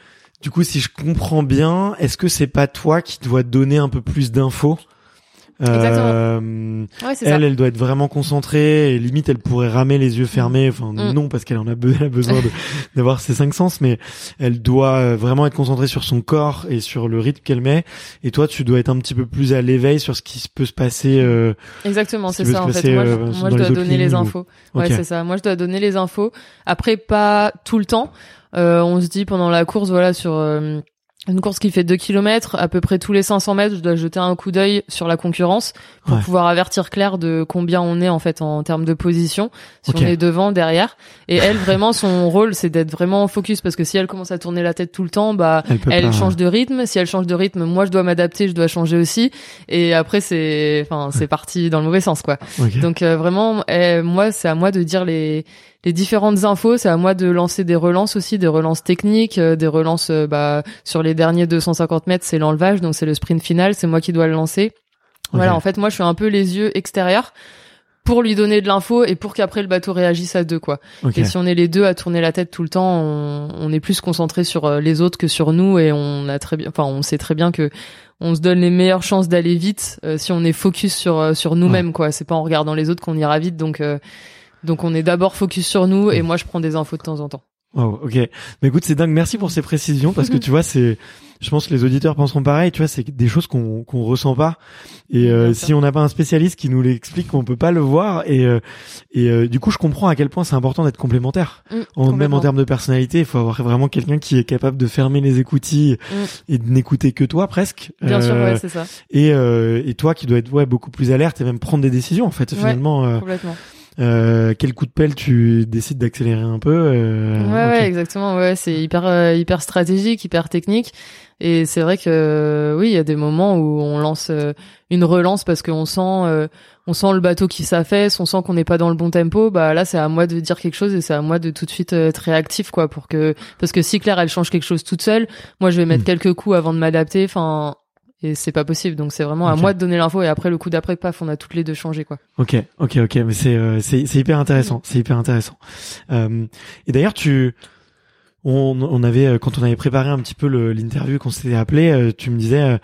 [SPEAKER 3] du coup, si je comprends bien, est-ce que c'est pas toi qui dois donner un peu plus d'infos? Euh,
[SPEAKER 2] Ouais, c'est ça.
[SPEAKER 3] elle, elle doit être vraiment concentrée et limite elle pourrait ramer les yeux fermés. Enfin
[SPEAKER 2] Mm.
[SPEAKER 3] non parce qu'elle en a, be- elle a besoin d'avoir ses cinq sens, mais elle doit euh, vraiment être concentrée sur son corps et sur le rythme qu'elle met. Et toi, tu dois être un petit peu plus à l'éveil sur ce qui peut se passer. euh,
[SPEAKER 2] Exactement,
[SPEAKER 3] Ce
[SPEAKER 2] c'est ça en
[SPEAKER 3] passer,
[SPEAKER 2] fait. Moi, je,
[SPEAKER 3] euh,
[SPEAKER 2] moi, je dois donner les
[SPEAKER 3] ou-
[SPEAKER 2] infos. Ouais, c'est ça. Moi, je dois donner les infos. Après, pas tout le temps. Euh, on se dit pendant la course, voilà, sur euh, une course qui fait 2 km, à peu près tous les 500 mètres, je dois jeter un coup d'œil sur la concurrence pour
[SPEAKER 3] Ouais.
[SPEAKER 2] pouvoir avertir Claire de combien on est en fait en termes de position, si on est devant, derrière. Et elle, vraiment, son rôle, c'est d'être vraiment en focus parce que si elle commence à tourner la tête tout le temps, bah
[SPEAKER 3] elle peut
[SPEAKER 2] elle
[SPEAKER 3] pas.
[SPEAKER 2] change de rythme. Si elle change de rythme, moi je dois m'adapter, je dois changer aussi. Et après c'est, enfin c'est parti dans le mauvais sens quoi. Donc euh, vraiment, eh, moi c'est à moi de dire les les différentes infos. C'est à moi de lancer des relances aussi, des relances techniques, euh, des relances euh, bah sur les derniers 250 mètres, c'est l'enlevage, donc c'est le sprint final, c'est moi qui dois le lancer. Voilà, en fait moi je suis un peu les yeux extérieurs pour lui donner de l'info et pour qu'après le bateau réagisse à deux quoi. Et si on est les deux à tourner la tête tout le temps, on, on est plus concentré sur euh, les autres que sur nous et on a très bien, enfin on sait très bien que on se donne les meilleures chances d'aller vite euh, si on est focus sur sur nous-mêmes quoi. C'est pas en regardant les autres qu'on ira vite donc euh, donc on est d'abord focus sur nous et moi je prends des infos de temps en temps.
[SPEAKER 3] Wow, ok. Mais écoute, c'est dingue. Merci pour ces précisions parce que tu vois, c'est, je pense que les auditeurs penseront pareil. Tu vois, c'est des choses qu'on qu'on ressent pas. Et euh, si on n'a pas un spécialiste qui nous l'explique, on peut pas le voir. Et euh, et euh, du coup, je comprends à quel point c'est important d'être complémentaire.
[SPEAKER 2] Mm,
[SPEAKER 3] En, même en termes de personnalité, il faut avoir vraiment quelqu'un qui est capable de fermer les écoutilles
[SPEAKER 2] Mm.
[SPEAKER 3] et de n'écouter que toi presque.
[SPEAKER 2] Bien sûr,
[SPEAKER 3] Euh,
[SPEAKER 2] ouais, c'est ça,
[SPEAKER 3] et euh, et toi qui dois être ouais beaucoup plus alerte et même prendre des décisions en fait.
[SPEAKER 2] Ouais.
[SPEAKER 3] Finalement, euh,
[SPEAKER 2] complètement.
[SPEAKER 3] Euh, quel coup de pelle tu décides d'accélérer un peu euh,
[SPEAKER 2] ouais, ouais, exactement. Ouais, c'est hyper, euh, hyper stratégique, hyper technique. Et c'est vrai que euh, oui, il y a des moments où on lance une relance parce qu'on sent, euh, on sent le bateau qui s'affaisse, on sent qu'on n'est pas dans le bon tempo. Bah là, c'est à moi de dire quelque chose et c'est à moi de tout de suite être réactif, quoi, pour que parce que si Claire elle change quelque chose toute seule, moi je vais mettre
[SPEAKER 3] Mm.
[SPEAKER 2] quelques coups avant de m'adapter. Enfin. Et c'est pas possible, donc c'est vraiment à moi de donner l'info et après le coup d'après, paf, on a toutes les deux changé quoi.
[SPEAKER 3] Ok, ok, ok, mais c'est euh, c'est c'est hyper intéressant, c'est hyper intéressant. Euh, et d'ailleurs, tu, on on avait euh, quand on avait préparé un petit peu l'interview qu'on s'était appelé, euh, tu me disais,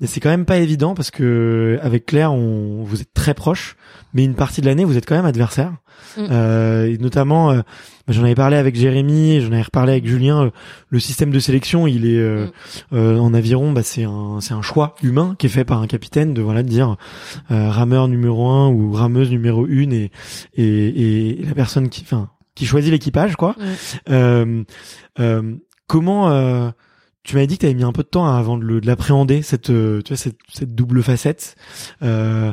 [SPEAKER 3] mais c'est quand même pas évident parce que avec Claire, on vous êtes très proches, mais une partie de l'année vous êtes quand même adversaires.
[SPEAKER 2] Mm.
[SPEAKER 3] Euh, et notamment, euh, bah, j'en avais parlé avec Jérémy, j'en avais reparlé avec Julien. euh, le système de sélection, il est euh,
[SPEAKER 2] Mm.
[SPEAKER 3] euh, en aviron, bah, c'est un c'est un choix humain qui est fait par un capitaine de voilà de dire euh, rameur numéro un ou rameuse numéro une et et, et la personne qui enfin qui choisit l'équipage quoi.
[SPEAKER 2] Mm.
[SPEAKER 3] Euh, euh, comment euh, tu m'avais dit que tu avais mis un peu de temps avant de l'appréhender cette euh, tu vois cette cette double facette. Euh,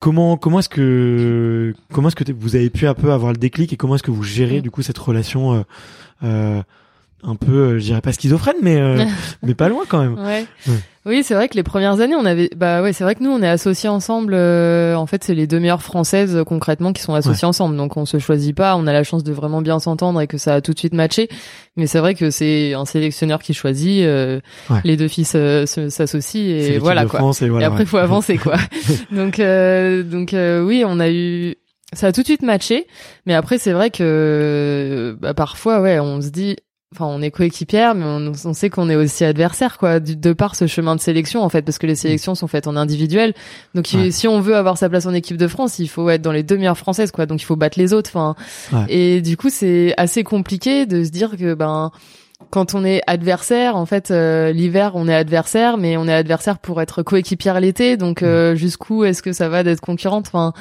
[SPEAKER 3] Comment comment est-ce que comment est-ce que vous avez pu un peu avoir le déclic et comment est-ce que vous gérez du coup cette relation euh, euh, un peu euh, je dirais pas schizophrène mais euh, mais pas loin quand même.
[SPEAKER 2] Ouais.
[SPEAKER 3] Ouais.
[SPEAKER 2] Oui, c'est vrai que les premières années, on avait, bah ouais, c'est vrai que nous, on est associés ensemble. euh, en fait, c'est les deux meilleures françaises euh, concrètement qui sont associées ensemble. Donc, on se choisit pas. On a la chance de vraiment bien s'entendre et que ça a tout de suite matché. Mais c'est vrai que c'est un sélectionneur qui choisit. euh. Les deux filles se- s'associent et voilà
[SPEAKER 3] de
[SPEAKER 2] quoi.
[SPEAKER 3] France et voilà.
[SPEAKER 2] et après, faut avancer quoi. donc, euh, donc euh, oui, on a eu. Ça a tout de suite matché. Mais après, c'est vrai que bah, parfois, ouais, on se dit enfin on est coéquipières mais on, on sait qu'on est aussi adversaires quoi de par ce chemin de sélection en fait parce que les sélections sont faites en individuel donc
[SPEAKER 3] Ouais.
[SPEAKER 2] si on veut avoir sa place en équipe de France il faut être dans les deux meilleures françaises quoi donc il faut battre les autres enfin
[SPEAKER 3] Ouais.
[SPEAKER 2] et du coup c'est assez compliqué de se dire que ben quand on est adversaire, en fait, euh, l'hiver, on est adversaire, mais on est adversaire pour être coéquipière l'été. Donc, euh, jusqu'où est-ce que ça va d'être concurrente Enfin,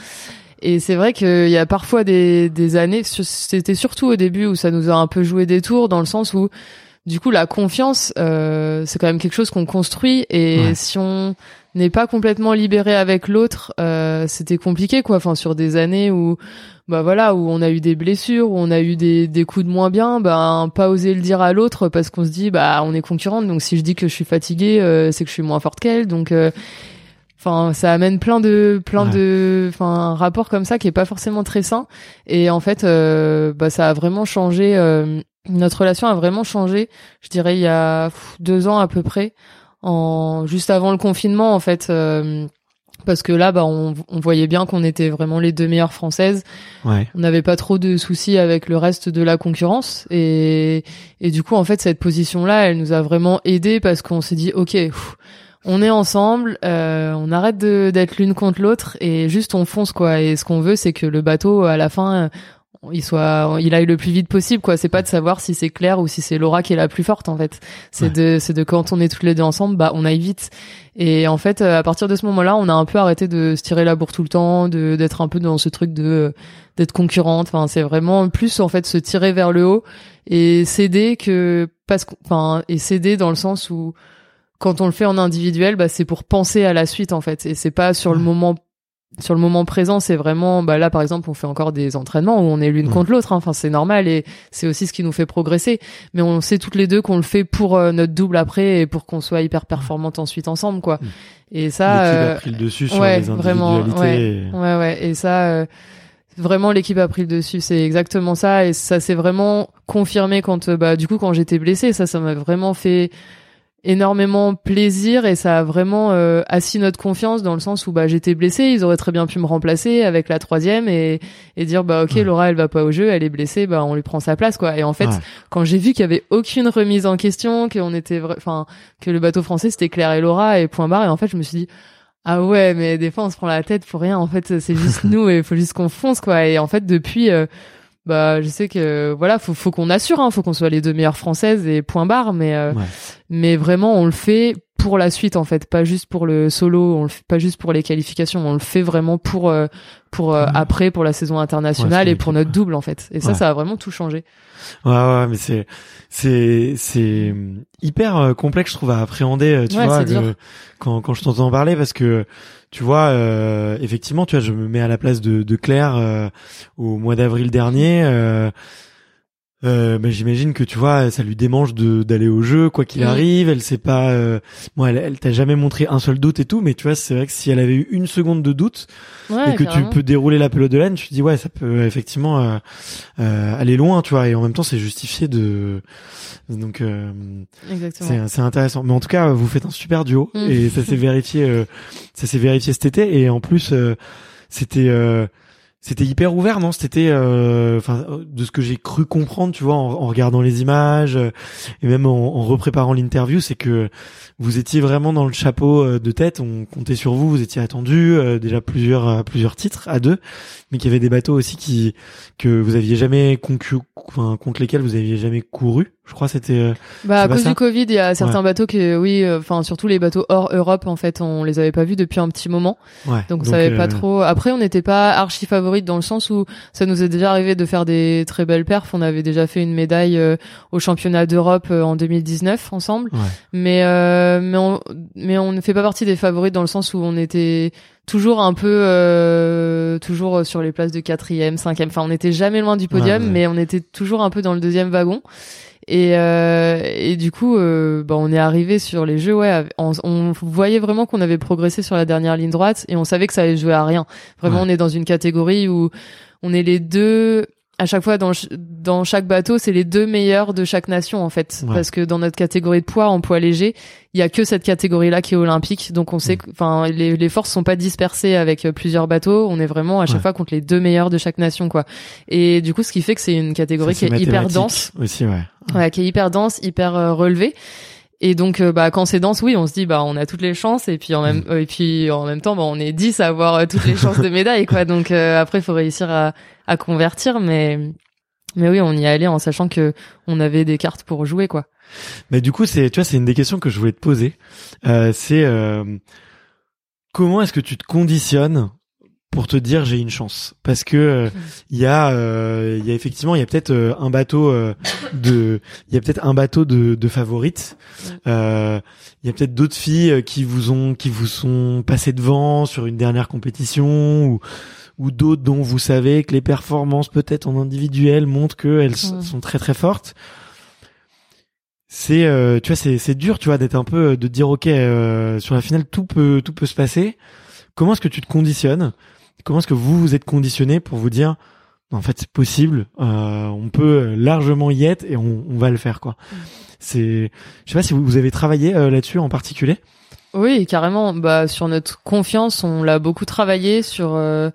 [SPEAKER 2] et c'est vrai qu'il y a parfois des, des années, c'était surtout au début où ça nous a un peu joué des tours, dans le sens où, du coup, la confiance, euh, c'est quand même quelque chose qu'on construit. Et
[SPEAKER 3] Ouais.
[SPEAKER 2] si on n'est pas complètement libéré avec l'autre, euh, c'était compliqué, quoi. Enfin, sur des années où, bah voilà, où on a eu des blessures, où on a eu des, des coups de moins bien, ben pas oser le dire à l'autre parce qu'on se dit, bah on est concurrente. Donc si je dis que je suis fatiguée, euh, c'est que je suis moins forte qu'elle. Donc euh, Enfin, ça amène plein de, plein
[SPEAKER 3] Ouais.
[SPEAKER 2] de, enfin, un rapport comme ça qui est pas forcément très sain. Et en fait, euh, bah, ça a vraiment changé. euh, notre relation a vraiment changé. Je dirais il y a deux ans à peu près, en juste avant le confinement, en fait. euh, parce que là, bah, on, on voyait bien qu'on était vraiment les deux meilleures françaises.
[SPEAKER 3] Ouais.
[SPEAKER 2] On n'avait pas trop de soucis avec le reste de la concurrence et et du coup, en fait, cette position-là, elle nous a vraiment aidé parce qu'on s'est dit, ok. pff, on est ensemble, euh, on arrête de- d'être l'une contre l'autre et juste on fonce quoi. Et ce qu'on veut, c'est que le bateau à la fin, euh, il soit, il aille le plus vite possible quoi. C'est pas de savoir si c'est Claire ou si c'est Laura qui est la plus forte en fait. C'est
[SPEAKER 3] Ouais.
[SPEAKER 2] de, c'est de quand on est toutes les deux ensemble, bah on aille vite. Et en fait, euh, à partir de ce moment-là, on a un peu arrêté de se tirer la bourre tout le temps, de d'être un peu dans ce truc de euh, d'être concurrente. Enfin, c'est vraiment plus en fait se tirer vers le haut et céder que parce enfin, et céder dans le sens où quand on le fait en individuel, bah c'est pour penser à la suite en fait, et c'est pas sur le moment sur le moment présent, c'est vraiment bah là par exemple, on fait encore des entraînements où on est l'une
[SPEAKER 3] Ouais.
[SPEAKER 2] contre l'autre. hein. Enfin, c'est normal et c'est aussi ce qui nous fait progresser. Mais on sait toutes les deux qu'on le fait pour euh, notre double après et pour qu'on soit hyper performante ensuite ensemble, quoi.
[SPEAKER 3] Mm.
[SPEAKER 2] Et ça,
[SPEAKER 3] L'équipe
[SPEAKER 2] euh,
[SPEAKER 3] a pris le dessus sur
[SPEAKER 2] ouais,
[SPEAKER 3] les
[SPEAKER 2] vraiment,
[SPEAKER 3] et-
[SPEAKER 2] Ouais, ouais. Et ça, euh, vraiment, l'équipe a pris le dessus. C'est exactement ça. Et ça s'est vraiment confirmé quand, euh, bah, du coup, quand j'étais blessée. Ça, ça m'a vraiment fait énormément plaisir et ça a vraiment euh, assis notre confiance dans le sens où bah j'étais blessée ils auraient très bien pu me remplacer avec la troisième et et dire bah ok. Laura elle va pas au jeu elle est blessée bah on lui prend sa place quoi et en fait
[SPEAKER 3] Ouais.
[SPEAKER 2] quand j'ai vu qu'il y avait aucune remise en question qu'on était enfin que le bateau français c'était Claire et Laura et point barre et en fait je me suis dit ah ouais mais des fois on se prend la tête pour rien en fait c'est juste nous et il faut juste qu'on fonce quoi et en fait depuis euh, bah je sais que voilà faut faut qu'on assure hein, faut qu'on soit les deux meilleures françaises et point barre mais euh,
[SPEAKER 3] Ouais.
[SPEAKER 2] mais vraiment on le fait pour la suite en fait pas juste pour le solo on le fait pas juste pour les qualifications on le fait vraiment pour euh, pour euh, après pour la saison internationale
[SPEAKER 3] Ouais,
[SPEAKER 2] et pour notre double en fait et ça
[SPEAKER 3] Ouais.
[SPEAKER 2] ça a vraiment tout changé
[SPEAKER 3] Ouais, ouais, mais c'est c'est c'est hyper euh, complexe, je trouve, à appréhender. Tu vois, quand quand je t'entends parler, parce que tu vois, euh, effectivement, tu vois, je me mets à la place de, Claire euh, au mois d'avril dernier. Euh, bah, j'imagine que tu vois, ça lui démange de d'aller au jeu, quoi qu'il
[SPEAKER 2] Mm.
[SPEAKER 3] arrive. Elle sait pas. Euh, moi, elle, elle t'a jamais montré un seul doute et tout, mais tu vois, c'est vrai que si elle avait eu une seconde de doute,
[SPEAKER 2] ouais,
[SPEAKER 3] et que
[SPEAKER 2] carrément.
[SPEAKER 3] tu peux dérouler la pelote de laine, tu te dis ouais, ça peut effectivement euh, euh, aller loin, tu vois, et en même temps c'est justifié de donc euh, c'est c'est intéressant. Mais en tout cas, vous faites un super duo
[SPEAKER 2] Mm.
[SPEAKER 3] et ça s'est vérifié, euh, ça s'est vérifié cet été et en plus euh, c'était euh, c'était hyper ouvert, non? C'était, euh, enfin, de ce que j'ai cru comprendre, tu vois, en, regardant les images euh, et même en, en repréparant l'interview, c'est que vous étiez vraiment dans le chapeau euh, de tête. On comptait sur vous, vous étiez attendu euh, déjà plusieurs euh, plusieurs titres à deux, mais qu'il y avait des bateaux aussi qui que vous aviez jamais concu, enfin, contre lesquels vous aviez jamais couru. Je crois c'était. euh,
[SPEAKER 2] Bah, à cause
[SPEAKER 3] ça
[SPEAKER 2] du Covid, il y a certains bateaux que, oui, euh, enfin, surtout les bateaux hors Europe, en fait, on les avait pas vus depuis un petit moment.
[SPEAKER 3] ouais.
[SPEAKER 2] Donc, on savait
[SPEAKER 3] euh,
[SPEAKER 2] pas trop. Après, on n'était pas archi favorite dans le sens où ça nous est déjà arrivé de faire des très belles perfs. On avait déjà fait une médaille euh, au championnat d'Europe euh, en 2019 ensemble.
[SPEAKER 3] Ouais.
[SPEAKER 2] Mais, euh, mais on, mais on ne fait pas partie des favorites dans le sens où on était toujours un peu, euh, toujours sur les places de quatrième, cinquième. Enfin, on n'était jamais loin du podium,
[SPEAKER 3] Ouais, ouais.
[SPEAKER 2] mais on était toujours un peu dans le deuxième wagon. Et, euh, et du coup, euh, bah, on est arrivé sur les jeux, ouais. On, on voyait vraiment qu'on avait progressé sur la dernière ligne droite et on savait que ça allait jouer à rien. Vraiment,
[SPEAKER 3] Ouais.
[SPEAKER 2] on est dans une catégorie où on est les deux. À chaque fois, dans, dans chaque bateau, c'est les deux meilleurs de chaque nation, en fait.
[SPEAKER 3] Ouais.
[SPEAKER 2] Parce que dans notre catégorie de poids, en poids léger, il y a que cette catégorie-là qui est olympique. Donc, on sait
[SPEAKER 3] Mm.
[SPEAKER 2] que, enfin, les, les forces sont pas dispersées avec euh, plusieurs bateaux. On est vraiment à chaque
[SPEAKER 3] Ouais.
[SPEAKER 2] fois contre les deux meilleurs de chaque nation, quoi. Et du coup, ce qui fait que c'est une catégorie
[SPEAKER 3] ça,
[SPEAKER 2] qui est hyper dense
[SPEAKER 3] aussi, ouais.
[SPEAKER 2] ouais, qui est hyper dense, hyper euh, relevée. Et donc, euh, bah, quand c'est dense, oui, on se dit, bah, on a toutes les chances. Et puis, en même,
[SPEAKER 3] Mm.
[SPEAKER 2] euh, et puis, en même temps, bah, on est 10 à avoir euh, toutes les chances de médaille, quoi. Donc, euh, après, il faut réussir à, à convertir. Mais, mais oui, on y allait en sachant que on avait des cartes pour jouer, quoi.
[SPEAKER 3] Mais du coup, c'est, tu vois, c'est une des questions que je voulais te poser. Euh, c'est euh, comment est-ce que tu te conditionnes pour te dire j'ai une chance. Parce que euh, il y a, euh, il y a effectivement, il y a peut-être euh, un bateau euh, de, il y a peut-être un bateau de, de favorites. Euh, Il y a peut-être d'autres filles qui vous ont, qui vous sont passées devant sur une dernière compétition ou ou d'autres dont vous savez que les performances peut-être en individuel montrent qu'elles sont très très fortes. C'est euh, tu vois c'est c'est dur tu vois d'être un peu de dire ok euh, sur la finale tout peut tout peut se passer. Comment est-ce que tu te conditionnes comment est-ce que vous vous êtes conditionné pour vous dire en fait c'est possible euh, on peut largement y être et on, on va le faire quoi c'est je sais pas si vous, vous avez travaillé euh, là-dessus en particulier
[SPEAKER 2] Oui, carrément. Bah sur notre confiance, on l'a beaucoup travaillé sur euh,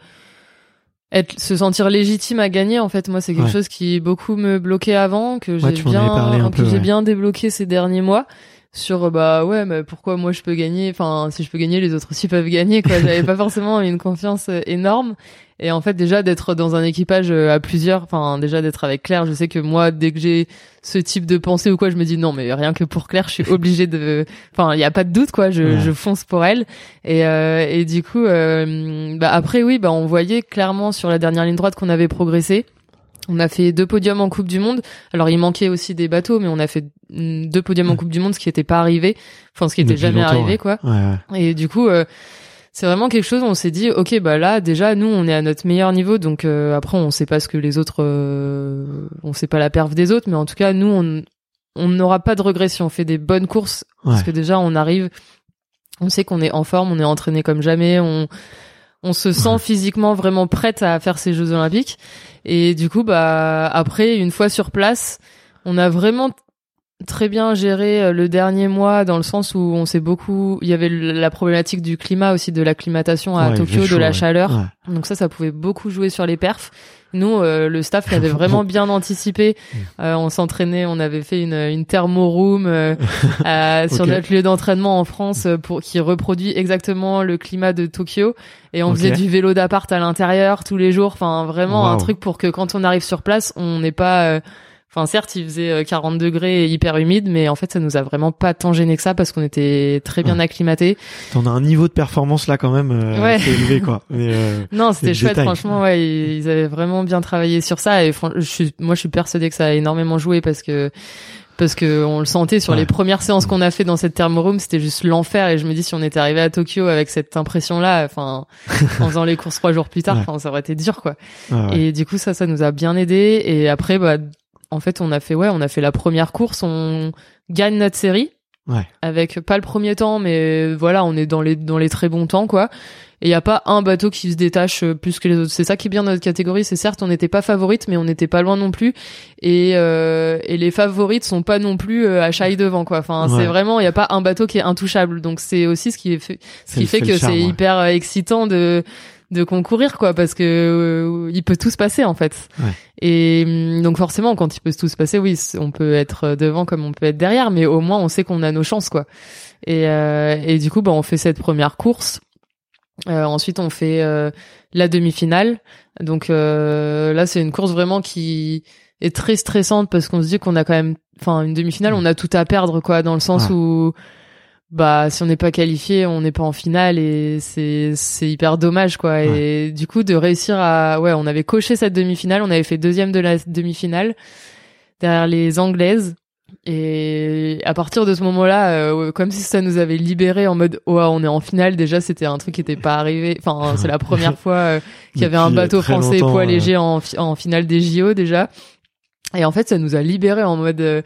[SPEAKER 2] être se sentir légitime à gagner. En fait, moi, c'est quelque
[SPEAKER 3] Ouais.
[SPEAKER 2] chose qui beaucoup me bloquait avant, que
[SPEAKER 3] Ouais,
[SPEAKER 2] j'ai bien, que j'ai bien débloqué ces derniers mois. Sur euh, bah ouais, mais pourquoi moi je peux gagner? Enfin, si je peux gagner, les autres aussi peuvent gagner. Quoi, j'avais pas forcément une confiance euh, énorme. Et en fait, déjà d'être dans un équipage euh, à plusieurs, enfin déjà d'être avec Claire, je sais que moi, dès que j'ai ce type de pensée ou quoi, je me dis non, mais rien que pour Claire, je suis obligée de. Enfin, il y a pas de doute, quoi. Je,
[SPEAKER 3] Ouais.
[SPEAKER 2] je fonce pour elle. Et, euh, et du coup, euh, bah après oui, bah on voyait clairement sur la dernière ligne droite qu'on avait progressé. On a fait deux podiums en Coupe du Monde. Alors il manquait aussi des bateaux, mais on a fait mm, deux podiums en Coupe du Monde, ce qui n'était pas arrivé, enfin ce qui était
[SPEAKER 3] Depuis
[SPEAKER 2] jamais arrivé,
[SPEAKER 3] ouais.
[SPEAKER 2] quoi.
[SPEAKER 3] Ouais, ouais.
[SPEAKER 2] Et du coup, euh, c'est vraiment quelque chose. où On s'est dit, ok, bah là, déjà, nous, on est à notre meilleur niveau. Donc euh, après, on sait pas ce que les autres, euh, on sait pas la perf des autres, mais en tout cas, nous, on on n'aura pas de regrets si on fait des bonnes courses, parce que déjà, on arrive, on sait qu'on est en forme, on est entraîné comme jamais, on on se sent physiquement vraiment prête à faire ces Jeux Olympiques. Et du coup, bah après, une fois sur place, on a vraiment très bien géré euh, le dernier mois dans le sens où on s'est beaucoup il y avait la problématique du climat aussi de l'acclimatation à
[SPEAKER 3] Ouais,
[SPEAKER 2] Tokyo
[SPEAKER 3] chaud,
[SPEAKER 2] de la
[SPEAKER 3] ouais.
[SPEAKER 2] chaleur
[SPEAKER 3] Ouais.
[SPEAKER 2] donc ça ça pouvait beaucoup jouer sur les perfs nous euh, le staff l'avait vraiment bien anticipé. Euh, on s'entraînait on avait fait une une thermoroom euh, euh, sur notre lieu d'entraînement en France euh, pour qui reproduit exactement le climat de Tokyo. Et on faisait du vélo d'appart à l'intérieur tous les jours. Enfin vraiment un truc pour que quand on arrive sur place on n'est pas euh, Enfin, certes, il faisait euh, 40 degrés et hyper humide, mais en fait, ça nous a vraiment pas tant gêné que ça parce qu'on était très bien acclimatés.
[SPEAKER 3] T'en as un niveau de performance là quand même euh,
[SPEAKER 2] Ouais.
[SPEAKER 3] élevé quoi. Mais euh,
[SPEAKER 2] Non, c'était chouette,
[SPEAKER 3] détail.
[SPEAKER 2] franchement, ouais, ils, avaient vraiment bien travaillé sur ça et je suis, moi, je suis persuadée que ça a énormément joué parce que parce que on le sentait sur
[SPEAKER 3] Ouais.
[SPEAKER 2] les premières séances qu'on a fait dans cette thermoroom, c'était juste l'enfer et je me dis si on était arrivé à Tokyo avec cette impression là, enfin, en faisant les courses trois jours plus tard,
[SPEAKER 3] Ouais.
[SPEAKER 2] ça aurait été dur quoi.
[SPEAKER 3] ouais.
[SPEAKER 2] Et du coup, ça, ça nous a bien aidé. Et après, bah, en fait, on a fait, ouais, on a fait la première course, on gagne notre série.
[SPEAKER 3] Ouais.
[SPEAKER 2] Avec pas le premier temps, mais voilà, on est dans les, dans les très bons temps, quoi. Et il y a pas un bateau qui se détache euh, plus que les autres. C'est ça qui est bien dans notre catégorie. C'est certes, on n'était pas favorite, mais on n'était pas loin non plus. Et, euh, et les favorites sont pas non plus euh, à chaille devant, quoi. Enfin,
[SPEAKER 3] Ouais.
[SPEAKER 2] c'est vraiment, il y a pas un bateau qui est intouchable. Donc c'est aussi ce qui est fait, ce qui fait que c'est hyper euh, excitant de de concourir quoi parce que euh, il peut tout se passer en fait.
[SPEAKER 3] Ouais.
[SPEAKER 2] et hum, donc forcément quand il peut tout se passer oui on peut être euh, devant comme on peut être derrière mais au moins on sait qu'on a nos chances quoi. Et euh, et du coup bah on fait cette première course. Euh, ensuite on fait euh, la demi-finale. Donc euh, là c'est une course vraiment qui est très stressante parce qu'on se dit qu'on a quand même enfin une demi-finale on a tout à perdre quoi dans le sens
[SPEAKER 3] Ouais.
[SPEAKER 2] où bah si on n'est pas qualifié on n'est pas en finale et c'est c'est hyper dommage quoi. Et du coup de réussir à ouais on avait coché cette demi-finale on avait fait deuxième de la demi-finale derrière les anglaises. Et à partir de ce moment-là euh, comme si ça nous avait libéré en mode oh on est en finale déjà c'était un truc qui était pas arrivé. Enfin c'est la première fois euh, qu'il y avait un
[SPEAKER 3] euh,
[SPEAKER 2] bateau français poids léger en, fi- en finale des JO déjà. Et en fait ça nous a libéré en mode euh,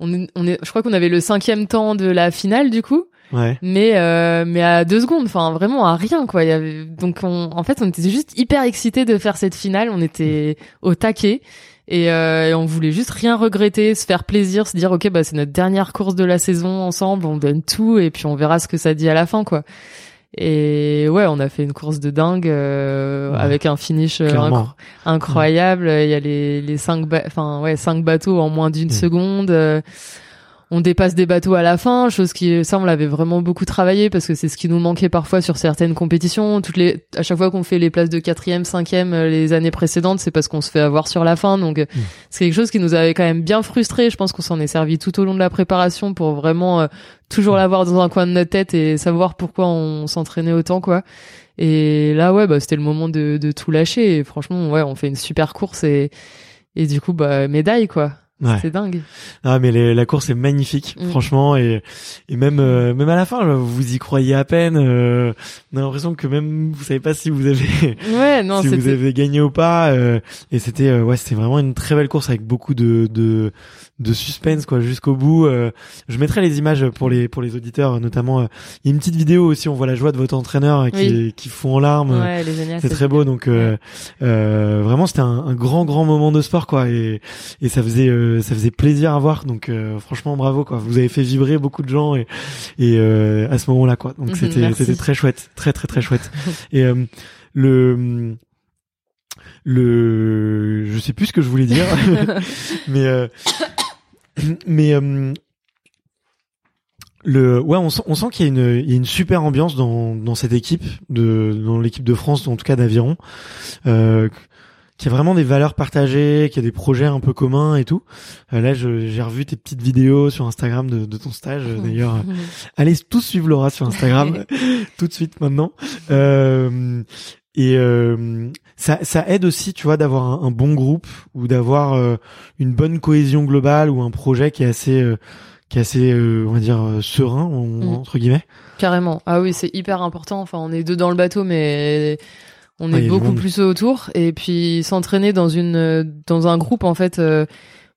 [SPEAKER 2] on est, on est, je crois qu'on avait le cinquième temps de la finale du coup,
[SPEAKER 3] Ouais.
[SPEAKER 2] mais euh, mais à deux secondes, enfin vraiment à rien quoi. Il y avait, donc on, en fait on était juste hyper excités de faire cette finale, on était au taquet et, euh, et on voulait juste rien regretter, se faire plaisir, se dire ok bah c'est notre dernière course de la saison ensemble, on donne tout et puis on verra ce que ça dit à la fin quoi. Et ouais, on a fait une course de dingue euh,
[SPEAKER 3] Ouais.
[SPEAKER 2] avec un finish euh, incro- incroyable. Il y a les les cinq enfin ouais cinq bateaux en moins d'une
[SPEAKER 3] Mm.
[SPEAKER 2] seconde. On dépasse des bateaux à la fin, chose qui ça on l'avait vraiment beaucoup travaillé parce que c'est ce qui nous manquait parfois sur certaines compétitions. Toutes les à chaque fois qu'on fait les places de quatrième, cinquième euh, les années précédentes, c'est parce qu'on se fait avoir sur la fin. Donc euh,
[SPEAKER 3] Mm.
[SPEAKER 2] c'est quelque chose qui nous avait quand même bien frustré. Je pense qu'on s'en est servi tout au long de la préparation pour vraiment euh, toujours l'avoir dans un coin de notre tête et savoir pourquoi on s'entraînait autant quoi. Et là ouais bah c'était le moment de, de tout lâcher. Et franchement ouais on fait une super course et et du coup bah médaille quoi.
[SPEAKER 3] Ouais.
[SPEAKER 2] C'est dingue.
[SPEAKER 3] Ah mais les- la course est magnifique,
[SPEAKER 2] Mm.
[SPEAKER 3] franchement et et même euh, même à la fin vous y croyez à peine. euh, on a l'impression que même vous savez pas si vous avez
[SPEAKER 2] Ouais non
[SPEAKER 3] si vous avez gagné ou pas. euh, et c'était euh, ouais c'était vraiment une très belle course avec beaucoup de de de suspense quoi jusqu'au bout. euh. je mettrai les images pour les pour les auditeurs notamment. euh, Il y a une petite vidéo aussi on voit la joie de votre entraîneur euh, qui
[SPEAKER 2] Oui.
[SPEAKER 3] qui fond en larmes.
[SPEAKER 2] Ouais.
[SPEAKER 3] C'est très beau, donc euh, euh, vraiment c'était un, un grand grand moment de sport quoi, et, et ça faisait ça faisait plaisir à voir. Donc euh, franchement, bravo quoi. Vous avez fait vibrer beaucoup de gens et et euh, à ce moment-là quoi. Donc
[SPEAKER 2] Mhm,
[SPEAKER 3] c'était c'était très chouette, très très très chouette. et euh, le le je sais plus ce que je voulais dire, mais euh, mais euh, le ouais on sent, on sent qu'il y a une il y a une super ambiance dans dans cette équipe de dans l'équipe de France en tout cas d'aviron euh, qu'il y a vraiment des valeurs partagées qu'il y a des projets un peu communs et tout. Euh, là j'ai revu tes petites vidéos sur Instagram de, de ton stage. Euh, d'ailleurs allez tous suivre Laura sur Instagram tout de suite maintenant. Euh, et euh, ça, ça aide aussi, tu vois, d'avoir un, un bon groupe ou d'avoir euh, une bonne cohésion globale ou un projet qui est assez, euh, qui est assez, euh, on va dire, euh, serein on-
[SPEAKER 2] Mm.
[SPEAKER 3] entre guillemets.
[SPEAKER 2] Carrément. Ah oui, c'est hyper important. Enfin, on est deux dans le bateau, mais on est beaucoup plus autour. Et puis s'entraîner dans une dans un groupe, en fait, euh,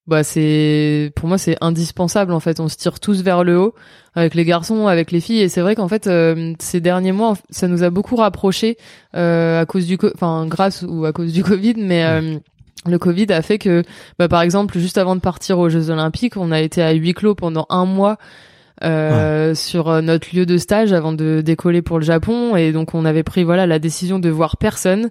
[SPEAKER 2] bah c'est pour moi c'est indispensable. En fait, on se tire tous vers le haut avec les garçons, avec les filles. Et c'est vrai qu'en fait, euh, ces derniers mois, ça nous a beaucoup rapprochés euh, à cause du, enfin grâce ou à cause du Covid, mais euh, le Covid a fait que, bah, par exemple, juste avant de partir aux Jeux Olympiques, on a été à huis clos pendant un mois euh, sur euh, notre lieu de stage avant de décoller pour le Japon. Et donc on avait pris voilà la décision de voir personne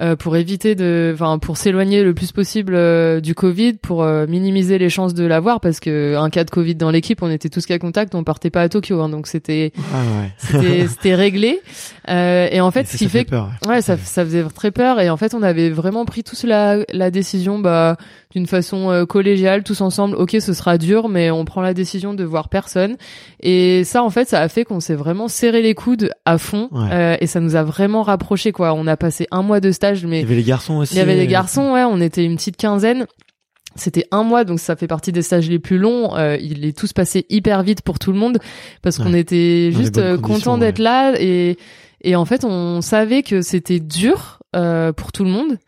[SPEAKER 2] euh, pour éviter de enfin pour s'éloigner le plus possible euh, du Covid pour euh, minimiser les chances de l'avoir parce que un cas de Covid dans l'équipe on était tous cas contact on partait pas à Tokyo hein, donc c'était
[SPEAKER 3] Ah ouais.
[SPEAKER 2] c'était c'était réglé Euh, et en fait
[SPEAKER 3] Et
[SPEAKER 2] ce
[SPEAKER 3] ça,
[SPEAKER 2] qui
[SPEAKER 3] ça
[SPEAKER 2] fait
[SPEAKER 3] peur.
[SPEAKER 2] Ouais, ça, ça faisait très peur et en fait on avait vraiment pris tous la, la décision bah, d'une façon euh, collégiale, tous ensemble. Ok, ce sera dur, mais on prend la décision de voir personne. Et ça, en fait, ça a fait qu'on s'est vraiment serré les coudes à fond
[SPEAKER 3] Ouais.
[SPEAKER 2] euh, et ça nous a vraiment rapprochés. Quoi, on a passé un mois de stage,
[SPEAKER 3] Il
[SPEAKER 2] mais
[SPEAKER 3] y avait les garçons aussi.
[SPEAKER 2] il y avait des
[SPEAKER 3] euh,
[SPEAKER 2] garçons, ouais, on était une petite quinzaine. C'était un mois, donc ça fait partie des stages les plus longs. Euh, il est tous passé hyper vite pour tout le monde parce qu'on était juste euh, content d'être là et et en fait on savait que c'était dur euh, pour tout le monde.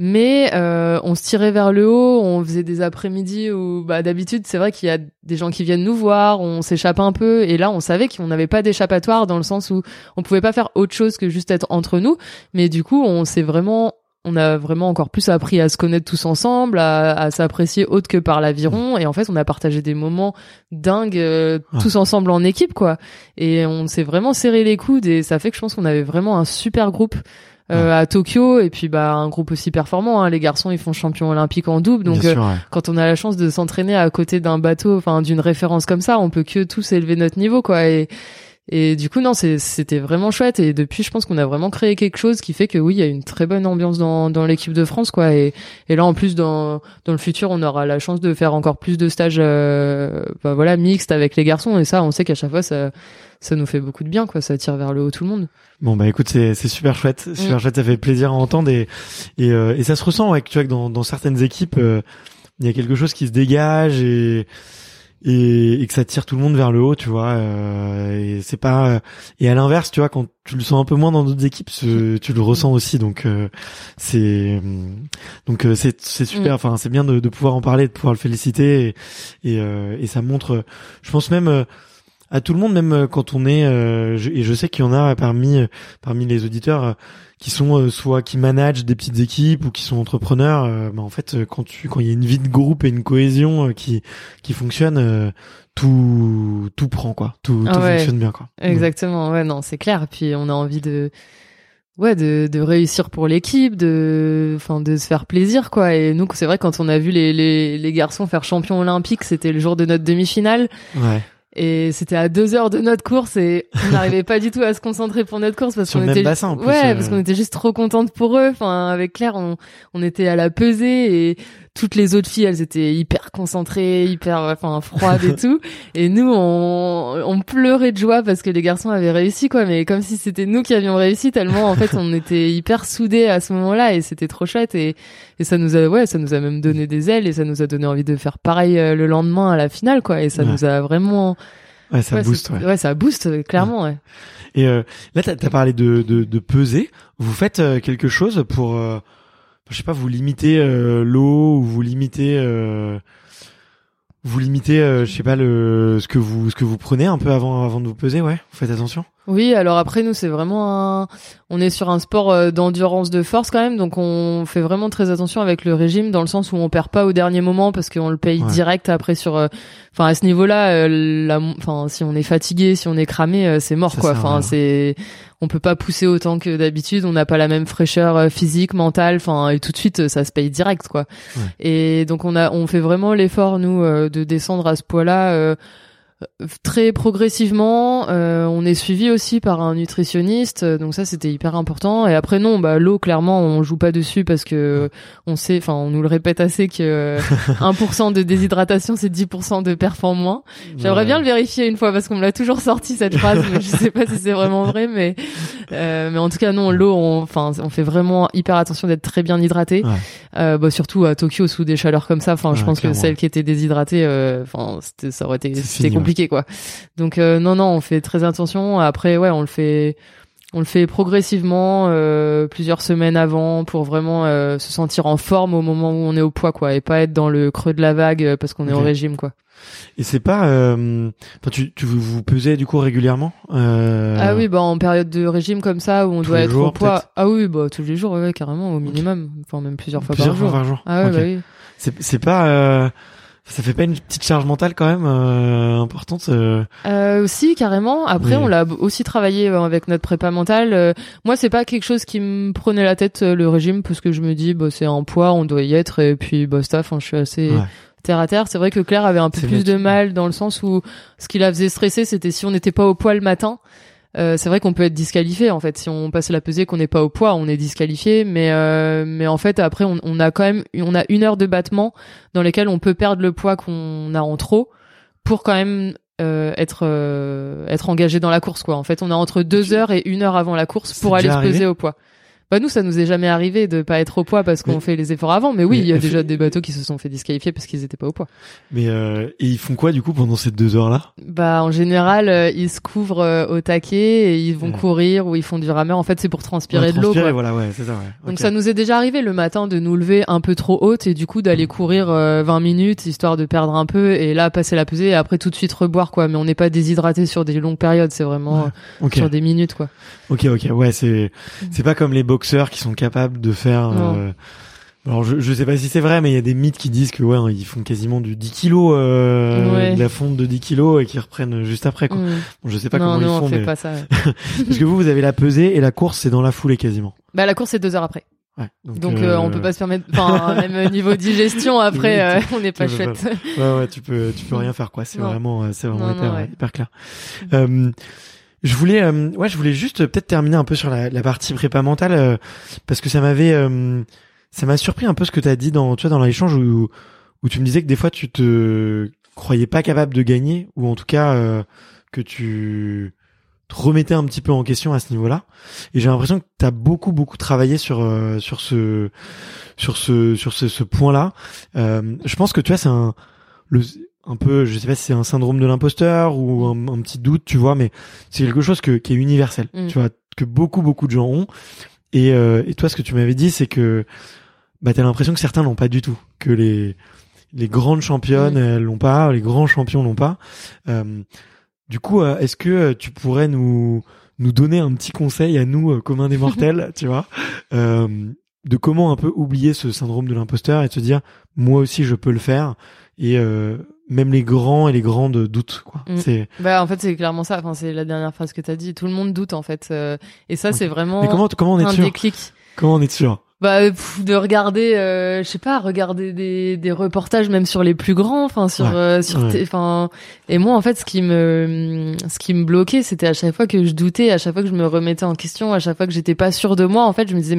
[SPEAKER 2] Mais euh, on se tirait vers le haut, on faisait des après-midi où bah, d'habitude c'est vrai qu'il y a des gens qui viennent nous voir, on s'échappe un peu et là on savait qu'on n'avait pas d'échappatoire dans le sens où on pouvait pas faire autre chose que juste être entre nous, mais du coup on s'est vraiment on a vraiment encore plus appris à se connaître tous ensemble, à, à s'apprécier autre que par l'aviron. Et en fait on a partagé des moments dingues euh,
[SPEAKER 3] Ouais.
[SPEAKER 2] tous ensemble en équipe quoi. Et on s'est vraiment serré les coudes et ça fait que je pense qu'on avait vraiment un super groupe euh, à Tokyo. Et puis bah un groupe aussi performant hein. les garçons ils font champion olympique en double. Donc euh,
[SPEAKER 3] sûr, ouais.
[SPEAKER 2] quand on a la chance de s'entraîner à côté d'un bateau enfin d'une référence comme ça on peut que tous élever notre niveau quoi. Et et du coup non c'est- c'était vraiment chouette. Et depuis je pense qu'on a vraiment créé quelque chose qui fait que oui il y a une très bonne ambiance dans dans l'équipe de France quoi. Et et là en plus dans dans le futur on aura la chance de faire encore plus de stages euh, bah, voilà mixtes avec les garçons. Et ça on sait qu'à chaque fois ça ça nous fait beaucoup de bien quoi ça tire vers le haut tout le monde
[SPEAKER 3] Bon bah écoute c'est super chouette, super
[SPEAKER 2] Mm.
[SPEAKER 3] chouette, ça fait plaisir à entendre et et, euh, et ça se ressent ouais que tu vois que dans dans certaines équipes euh, il y a quelque chose qui se dégage et et, et que ça tire tout le monde vers le haut, tu vois. euh, et c'est pas euh, et à l'inverse, tu vois, quand tu le sens un peu moins dans d'autres équipes, ce- tu le ressens aussi. Donc euh, c'est donc euh, c'est c'est super.
[SPEAKER 2] Mm.
[SPEAKER 3] Enfin, c'est bien de, de pouvoir en parler, de pouvoir le féliciter et et, euh, et ça montre. Je pense même euh, à tout le monde, même euh, quand on est euh, je- et je sais qu'il y en a parmi euh, parmi les auditeurs euh, qui sont euh, soit qui managent des petites équipes ou qui sont entrepreneurs. bah, en fait, quand tu quand il y a une vie de groupe et une cohésion qui qui fonctionne, euh, tout tout prend quoi, tout,
[SPEAKER 2] Ah
[SPEAKER 3] tout
[SPEAKER 2] ouais.
[SPEAKER 3] fonctionne bien quoi.
[SPEAKER 2] Exactement, ouais, non, c'est clair. Puis on a envie de, ouais, de, de réussir pour l'équipe, de, enfin, de se faire plaisir, quoi. Et nous, c'est vrai, quand on a vu les, les, les garçons faire champion olympique, c'était le jour de notre demi-finale.
[SPEAKER 3] Ouais.
[SPEAKER 2] Et c'était à deux heures de notre course et on n'arrivait pas du tout à se concentrer pour notre course parce qu'on était
[SPEAKER 3] bassin, en plus,
[SPEAKER 2] ouais
[SPEAKER 3] euh.
[SPEAKER 2] parce qu'on était juste trop contente pour eux. Enfin avec Claire on on était à la pesée et toutes les autres filles elles étaient hyper concentrées, hyper enfin froides et tout. Et nous on on pleurait de joie parce que les garçons avaient réussi quoi. Mais comme si c'était nous qui avions réussi tellement en fait on était hyper soudés à ce moment-là et c'était trop chouette et et ça nous a ouais ça nous a même donné des ailes et ça nous a donné envie de faire pareil euh, le lendemain à la finale quoi. Et ça
[SPEAKER 3] Ouais.
[SPEAKER 2] nous a vraiment
[SPEAKER 3] Ouais, ça
[SPEAKER 2] Ouais,
[SPEAKER 3] booste.
[SPEAKER 2] c'est-
[SPEAKER 3] Ouais.
[SPEAKER 2] ça booste, euh, clairement, ouais.
[SPEAKER 3] Et euh, là, t'as as parlé de, de, de peser. Vous faites euh, quelque chose pour, euh, je sais pas, vous limitez euh, l'eau ou vous limitez, euh, vous limitez, euh, je sais pas le, ce que vous, ce que vous prenez un peu avant, avant de vous peser. Ouais, faites attention.
[SPEAKER 2] Oui, alors après nous c'est vraiment un... on est sur un sport euh, d'endurance de force quand même, donc on fait vraiment très attention avec le régime dans le sens où on perd pas au dernier moment parce qu'on le paye direct après sur, euh, enfin à ce niveau-là, euh, la... enfin si on est fatigué, si on est cramé, c'est mort quoi. Enfin c'est, on peut pas pousser autant que d'habitude, on n'a pas la même fraîcheur physique, mentale, enfin et tout de suite ça se paye direct quoi. Et donc on a, on fait vraiment l'effort nous de descendre à ce poids-là très progressivement. Euh, on est suivi aussi par un nutritionniste, donc ça c'était hyper important. Et après non, bah l'eau clairement on joue pas dessus parce que on sait, enfin on nous le répète assez que 1% de déshydratation c'est 10% de perf en moins. J'aimerais bien le vérifier une fois parce qu'on me l'a toujours sorti cette phrase, mais je sais pas si c'est vraiment vrai, mais euh, mais en tout cas non l'eau, enfin on, fait vraiment hyper attention d'être très bien hydraté. Euh, bah, surtout à Tokyo sous des chaleurs comme ça. Enfin je pense que celle qui était déshydratée, euh, enfin ça aurait été c'était compliqué quoi. Donc euh, non non, on fait très attention. Après ouais, on le fait on le fait progressivement euh, plusieurs semaines avant pour vraiment euh, se sentir en forme au moment où on est au poids quoi et pas être dans le creux de la vague parce qu'on est au régime quoi.
[SPEAKER 3] Et c'est pas, euh, tu, tu vous pesez du coup régulièrement
[SPEAKER 2] Ah oui, bah en période de régime comme ça où on doit être au poids. Ah oui, bah tous les jours, ouais, carrément au minimum, enfin même plusieurs fois
[SPEAKER 3] plusieurs
[SPEAKER 2] par jour.
[SPEAKER 3] Fois par jour.
[SPEAKER 2] Ah ouais, bah oui.
[SPEAKER 3] C'est c'est pas ça fait pas une petite charge mentale quand même euh, importante
[SPEAKER 2] euh... euh aussi carrément. Après, on l'a aussi travaillé euh, avec notre prépa mentale. Euh, moi, c'est pas quelque chose qui me prenait la tête le régime parce que je me dis, bah c'est un poids, on doit y être et puis bah staff, je suis assez terre à terre. C'est vrai que Claire avait un peu plus de mal dans le sens où ce qui la faisait stresser, c'était si on n'était pas au poids le matin. Euh, c'est vrai qu'on peut être disqualifié en fait. Si on passe la pesée qu'on n'est pas au poids on est disqualifié. Mais euh, mais en fait après on, on, a quand même on a une heure de battement dans lesquels on peut perdre le poids qu'on a en trop pour quand même euh, être être engagé dans la course quoi. En fait on a entre deux heures et une heure avant la course pour aller se peser au poids bah nous, ça nous est jamais arrivé de pas être au poids parce qu'on fait les efforts avant. Mais oui, il y a déjà des bateaux qui se sont fait disqualifier parce qu'ils étaient pas au poids.
[SPEAKER 3] Mais euh, et ils font quoi du coup pendant ces deux heures-là?
[SPEAKER 2] Bah en général, euh, ils se couvrent euh, au taquet et ils vont courir ou ils font du rameur. En fait, c'est pour transpirer de l'eau.
[SPEAKER 3] Voilà, ouais, c'est ça. Ouais.
[SPEAKER 2] Donc ça nous est déjà arrivé le matin de nous lever un peu trop haute et du coup d'aller mm. courir 20 minutes histoire de perdre un peu et là passer la pesée et après tout de suite reboire quoi. Mais on n'est pas déshydraté sur des longues périodes, c'est vraiment sur des minutes quoi.
[SPEAKER 3] Ok, ok, ouais, c'est mm. c'est pas comme les boxeurs qui sont capables de faire. Euh, alors je je sais pas si c'est vrai, mais il y a des mythes qui disent que ouais, ils font quasiment du 10 kilos, euh, de la fonte de 10 kilos et qui reprennent juste après quoi. Mm. Bon, je sais pas comment ils font,
[SPEAKER 2] on fait
[SPEAKER 3] mais
[SPEAKER 2] pas ça.
[SPEAKER 3] parce que vous vous avez la pesée et la course c'est dans la foulée quasiment.
[SPEAKER 2] Bah la course c'est deux heures après. Ouais, donc, euh, on peut pas se permettre enfin même niveau digestion après on n'est pas chouette
[SPEAKER 3] ouais ouais tu peux tu peux rien faire quoi c'est vraiment c'est vraiment hyper, hyper clair euh, je voulais, euh, ouais, je voulais juste peut-être terminer un peu sur la, partie prépa mentale euh, parce que ça m'avait, euh, ça m'a surpris un peu ce que tu as dit dans, tu vois, dans l'échange où, où tu me disais que des fois tu te croyais pas capable de gagner ou en tout cas que tu te remettais un petit peu en question à ce niveau-là. Et j'ai l'impression que tu as beaucoup beaucoup travaillé sur sur ce sur ce sur ce, ce point-là. je pense que tu vois, c'est un le un peu, je sais pas si c'est un syndrome de l'imposteur ou un, petit doute, tu vois, mais c'est quelque chose que, qui est universel, mm. tu vois, que beaucoup beaucoup de gens ont. Et, euh, et toi, ce que tu m'avais dit, c'est que bah t'as l'impression que certains l'ont pas du tout, que les les grandes championnes mm. elles l'ont pas, les grands champions l'ont pas. Euh, du coup, euh, est-ce que tu pourrais nous nous donner un petit conseil à nous communs des mortels, tu vois, de comment un peu oublier ce syndrome de l'imposteur et de se dire moi aussi je peux le faire et même les grands et les grandes doutent quoi.
[SPEAKER 2] Mm. C'est bah en fait c'est clairement ça. Enfin c'est la dernière phrase que tu as dit. Tout le monde doute en fait. Euh, et ça c'est vraiment
[SPEAKER 3] Mais comment comment on est un sûr
[SPEAKER 2] déclic.
[SPEAKER 3] Comment on est sûr
[SPEAKER 2] bah de regarder euh, je sais pas regarder des, des reportages même sur les plus grands enfin sur euh, sur enfin et moi en fait ce qui me ce qui me bloquait c'était à chaque fois que je doutais à chaque fois que je me remettais en question à chaque fois que j'étais pas sûr de moi en fait je me disais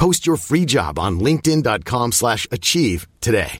[SPEAKER 4] Post your free job on linkedin.com/achieve today.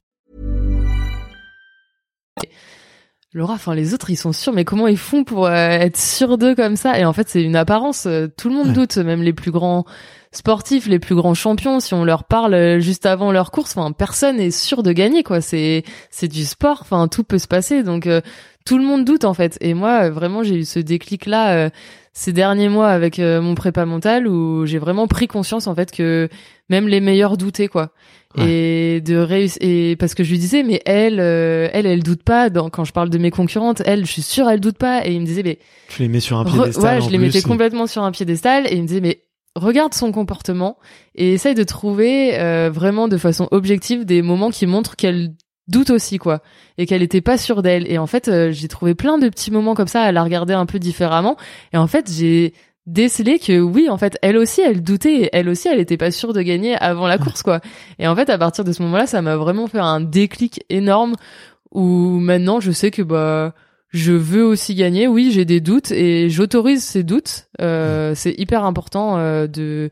[SPEAKER 2] Laura, enfin les autres ils sont sûrs, mais comment ils font pour euh, être sûrs d'eux comme ça? Et en fait c'est une apparence, euh, tout le monde
[SPEAKER 3] Ouais.
[SPEAKER 2] doute, même les plus grands sportifs, les plus grands champions. Si on leur parle euh, juste avant leur course, enfin personne est sûr de gagner quoi. C'est c'est du sport, enfin tout peut se passer, donc euh, tout le monde doute en fait. Et moi vraiment j'ai eu ce déclic là ces derniers mois avec euh, mon prépa mental où j'ai vraiment pris conscience en fait que même les meilleurs doutaient quoi. Et de réussir et parce que je lui disais mais elle euh, elle elle doute pas dans, quand je parle de mes concurrentes elle je suis sûre elle doute pas. Et il me disait mais
[SPEAKER 3] Tu les mets sur un piédestal.
[SPEAKER 2] ouais
[SPEAKER 3] en
[SPEAKER 2] je les mettais complètement sur un piédestal. Et il me disait mais regarde son comportement et essaye de trouver euh, vraiment de façon objective des moments qui montrent qu'elle doute aussi quoi. Et qu'elle était pas sûre d'elle. Et en fait euh, j'ai trouvé plein de petits moments comme ça à la regarder un peu différemment. Et en fait j'ai décelé que oui en fait elle aussi elle doutait. Et elle aussi elle était pas sûre de gagner avant la course quoi. Et en fait à partir de ce moment-là ça m'a vraiment fait un déclic énorme où maintenant je sais que bah je veux aussi gagner. Oui j'ai des doutes et j'autorise ces doutes. Euh, c'est hyper important euh, de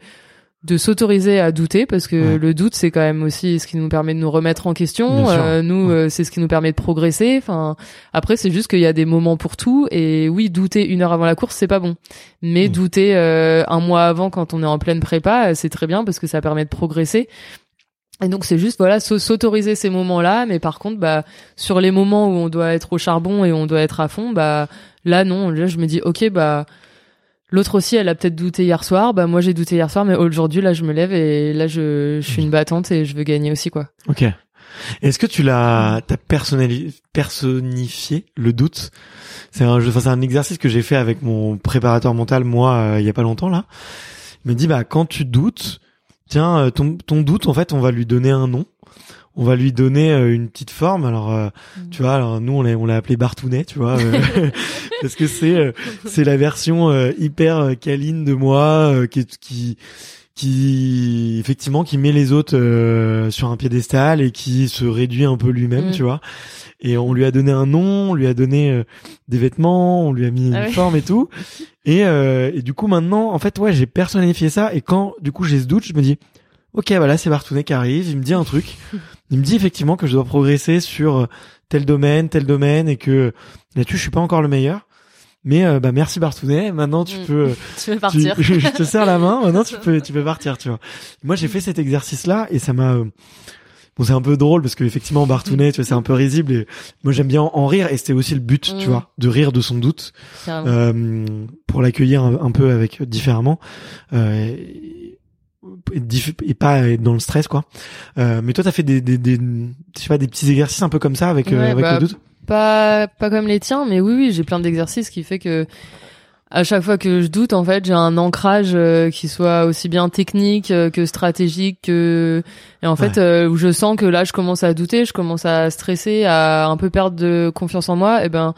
[SPEAKER 2] de s'autoriser à douter parce que
[SPEAKER 3] Ouais.
[SPEAKER 2] le doute c'est quand même aussi ce qui nous permet de nous remettre en question. Euh, nous
[SPEAKER 3] Ouais.
[SPEAKER 2] euh, c'est ce qui nous permet de progresser enfin après c'est juste qu'il y a des moments pour tout et oui douter une heure avant la course c'est pas bon mais
[SPEAKER 3] Mm.
[SPEAKER 2] douter euh, un mois avant quand on est en pleine prépa c'est très bien parce que ça permet de progresser et donc c'est juste voilà s'au- s'autoriser ces moments-là, mais par contre bah sur les moments où on doit être au charbon et on doit être à fond, bah là non, là je me dis ok bah l'autre aussi elle a peut-être douté hier soir, bah moi j'ai douté hier soir, mais aujourd'hui là je me lève et là je, suis une battante et je veux gagner aussi quoi.
[SPEAKER 3] Ok. Est-ce que tu l'as, t'as personnifié le doute? C'est un, enfin, c'est un exercice que j'ai fait avec mon préparateur mental moi euh, il y a pas longtemps là. Il me dit bah quand tu doutes, tiens euh, ton ton doute en fait on va lui donner un nom. On va lui donner euh, une petite forme. Alors, euh, tu vois, alors nous on l'a on l'a appelé Bartounet, tu vois, euh, parce que c'est euh, c'est la version euh, hyper euh, câline de moi euh, qui qui qui effectivement qui met les autres euh, sur un piédestal et qui se réduit un peu lui-même,
[SPEAKER 2] Mm.
[SPEAKER 3] tu vois. Et on lui a donné un nom, on lui a donné euh, des vêtements, on lui a mis
[SPEAKER 2] Ah
[SPEAKER 3] une
[SPEAKER 2] oui.
[SPEAKER 3] forme et tout. Et, euh, et du coup maintenant, en fait, ouais, j'ai personnifié ça. Et quand du coup j'ai ce doute, je me dis, ok, voilà, c'est Bartounet qui arrive. Il me dit un truc. Il me dit effectivement que je dois progresser sur euh, tel domaine, tel domaine, et que là-dessus je suis pas encore le meilleur. Mais euh, bah merci Bartounet. Maintenant tu
[SPEAKER 2] Mm.
[SPEAKER 3] peux euh,
[SPEAKER 2] Tu veux partir
[SPEAKER 3] tu- je te serre la main. Maintenant, tu peux, tu peux partir, tu vois. Moi, j'ai fait cet exercice-là et ça m'a. euh, Bon, c'est un peu drôle parce que effectivement, Bartounet, tu vois, c'est un peu risible et moi, j'aime bien en, rire et c'était aussi le but, tu
[SPEAKER 2] Mm.
[SPEAKER 3] vois, de rire de son doute euh, pour l'accueillir un, un peu avec différemment. Euh, et, pas être dans le stress quoi euh, mais toi t'as fait des, des, des je sais pas des petits exercices un peu comme ça avec euh, avec
[SPEAKER 2] bah,
[SPEAKER 3] le doute?
[SPEAKER 2] pas pas comme les tiens mais oui oui j'ai plein d'exercices qui fait que à chaque fois que je doute en fait j'ai un ancrage euh, qui soit aussi bien technique euh, que stratégique que et en fait
[SPEAKER 3] Ouais.
[SPEAKER 2] euh, où je sens que là je commence à douter je commence à stresser à un peu perdre de confiance en moi et ben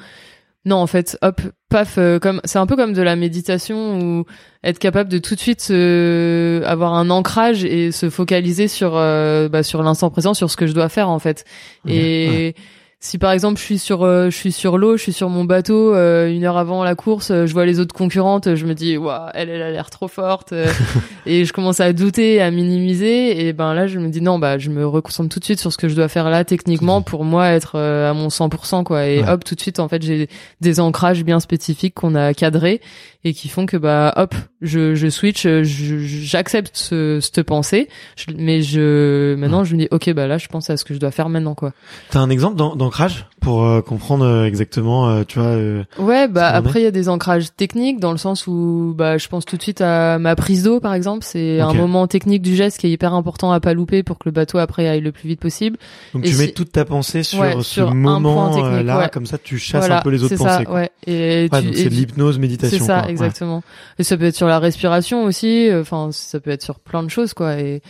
[SPEAKER 2] non en fait hop paf euh, comme c'est un peu comme de la méditation ou être capable de tout de suite se, avoir un ancrage et se focaliser sur euh, bah, sur l'instant présent sur ce que je dois faire en fait. Et si par exemple je suis sur euh, je suis sur l'eau, je suis sur mon bateau euh, une heure avant la course, euh, je vois les autres concurrentes, je me dis waouh elle elle a l'air trop forte euh, et je commence à douter, à minimiser. Et ben là je me dis non bah je me reconcentre tout de suite sur ce que je dois faire là techniquement pour moi être euh, à mon 100% quoi. Et
[SPEAKER 3] Ouais.
[SPEAKER 2] hop tout de suite en fait j'ai des ancrages bien spécifiques qu'on a cadrés et qui font que bah hop je je switch, euh, je- j'accepte ce, cette pensée je- mais je maintenant je me dis ok bah là je pense à ce que je dois faire maintenant quoi.
[SPEAKER 3] t'as un exemple d'an- d'ancrage pour euh, comprendre euh, exactement euh, tu vois euh,
[SPEAKER 2] Ouais, bah après il y a des ancrages techniques dans le sens où bah je pense tout de suite à ma prise d'eau par exemple, c'est un moment technique du geste qui est hyper important à pas louper pour que le bateau après aille le plus vite possible.
[SPEAKER 3] Donc
[SPEAKER 2] Et
[SPEAKER 3] tu mets toute ta pensée sur
[SPEAKER 2] Ouais,
[SPEAKER 3] ce
[SPEAKER 2] sur
[SPEAKER 3] moment là,
[SPEAKER 2] ouais.
[SPEAKER 3] comme ça tu chasses
[SPEAKER 2] voilà,
[SPEAKER 3] un peu les autres
[SPEAKER 2] c'est
[SPEAKER 3] pensées.
[SPEAKER 2] ça,
[SPEAKER 3] quoi.
[SPEAKER 2] ouais. Et
[SPEAKER 3] Ouais,
[SPEAKER 2] tu-
[SPEAKER 3] c'est de l'hypnose méditation.
[SPEAKER 2] C'est ça,
[SPEAKER 3] quoi.
[SPEAKER 2] Exactement. Et ça peut être sur la respiration aussi. euh, Enfin, ça peut être sur plein de choses, quoi. Et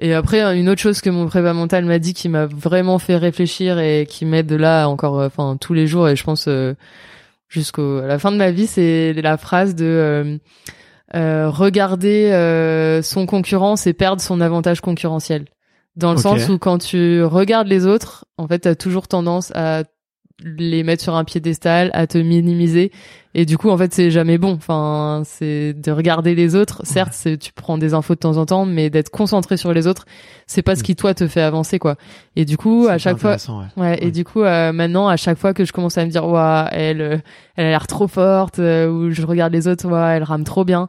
[SPEAKER 2] et après, une autre chose que mon prépa mental m'a dit, qui m'a vraiment fait réfléchir et qui m'aide là encore, euh, enfin tous les jours. Et je pense euh, jusqu'à la fin de ma vie, c'est la phrase de euh, euh, regarder euh, son concurrent, c'est perdre son avantage concurrentiel. Dans le sens où quand tu regardes les autres, en fait, t'as toujours tendance à les mettre sur un piédestal, à te minimiser. Et du coup, en fait, c'est jamais bon. Enfin, c'est de regarder les autres. Certes, c'est tu prends des infos de temps en temps, mais d'être concentré sur les autres, c'est pas ce
[SPEAKER 3] Mm.
[SPEAKER 2] qui toi te fait avancer, quoi. Et du coup, à chaque fois,
[SPEAKER 3] intéressant, ouais.
[SPEAKER 2] Ouais, et
[SPEAKER 3] Ouais.
[SPEAKER 2] du coup, euh, maintenant, à chaque fois que je commence à me dire, ouais, elle, euh, elle a l'air trop forte, euh, ou je regarde les autres, ouais, elle rame trop bien.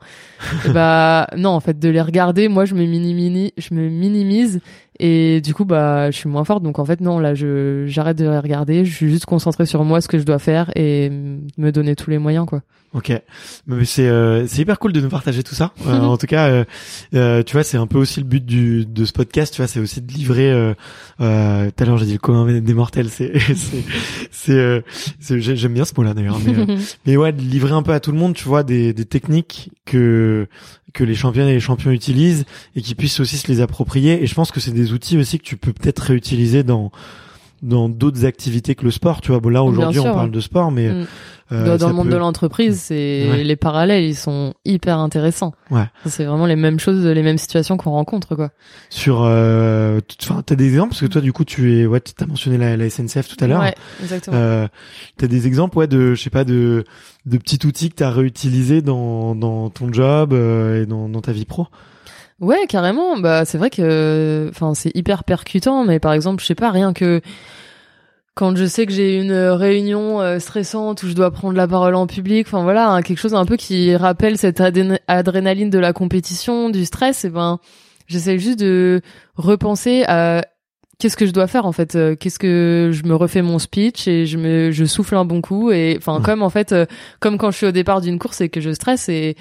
[SPEAKER 2] et bah, non, en fait, de les regarder, moi, je me minimise, je me minimise, et du coup, bah, je suis moins forte. Donc, en fait, non, là, je, j'arrête de les regarder, je suis juste concentrée sur moi, ce que je dois faire, et me donner tous les moyens, quoi.
[SPEAKER 3] Ok, mais c'est euh, c'est hyper cool de nous partager tout ça. Euh, en tout cas, euh, euh, tu vois, c'est un peu aussi le but du de ce podcast. Tu vois, c'est aussi de livrer. euh, euh, Tout à l'heure, j'ai dit le commun des mortels. C'est c'est c'est euh, c'est- j'ai- j'aime bien ce mot-là d'ailleurs. Mais, mais ouais, de livrer un peu à tout le monde. Tu vois, des des techniques que que les championnes et les champions utilisent et qui puissent aussi se les approprier. Et je pense que c'est des outils aussi que tu peux peut-être réutiliser dans dans d'autres activités que le sport. Tu vois, bon là aujourd'hui on parle de sport, mais euh,
[SPEAKER 2] dans le monde
[SPEAKER 3] peut-
[SPEAKER 2] de l'entreprise, c'est
[SPEAKER 3] Ouais.
[SPEAKER 2] les parallèles, ils sont hyper intéressants.
[SPEAKER 3] Ouais.
[SPEAKER 2] C'est vraiment les mêmes choses, les mêmes situations qu'on rencontre, quoi.
[SPEAKER 3] sur euh, enfin t'as des exemples? Parce que toi du coup tu es ouais t'as mentionné la, la SNCF tout à l'heure
[SPEAKER 2] Ouais, exactement.
[SPEAKER 3] euh, t'as des exemples ouais de je sais pas de de petits outils que t'as réutilisés dans dans ton job euh, et dans dans ta vie pro?
[SPEAKER 2] Ouais, carrément. Bah, c'est vrai que, enfin, c'est hyper percutant, mais par exemple, je sais pas, rien que quand je sais que j'ai une réunion euh, stressante où je dois prendre la parole en public, enfin voilà, hein, quelque chose un peu qui rappelle cette adrénaline de la compétition, du stress, et ben, j'essaie juste de repenser à qu'est-ce que je dois faire en fait, euh, qu'est-ce que je me refais mon speech et je me, je souffle un bon coup et enfin
[SPEAKER 3] Ouais.
[SPEAKER 2] comme en fait, euh, comme quand je suis au départ d'une course et que je stresse et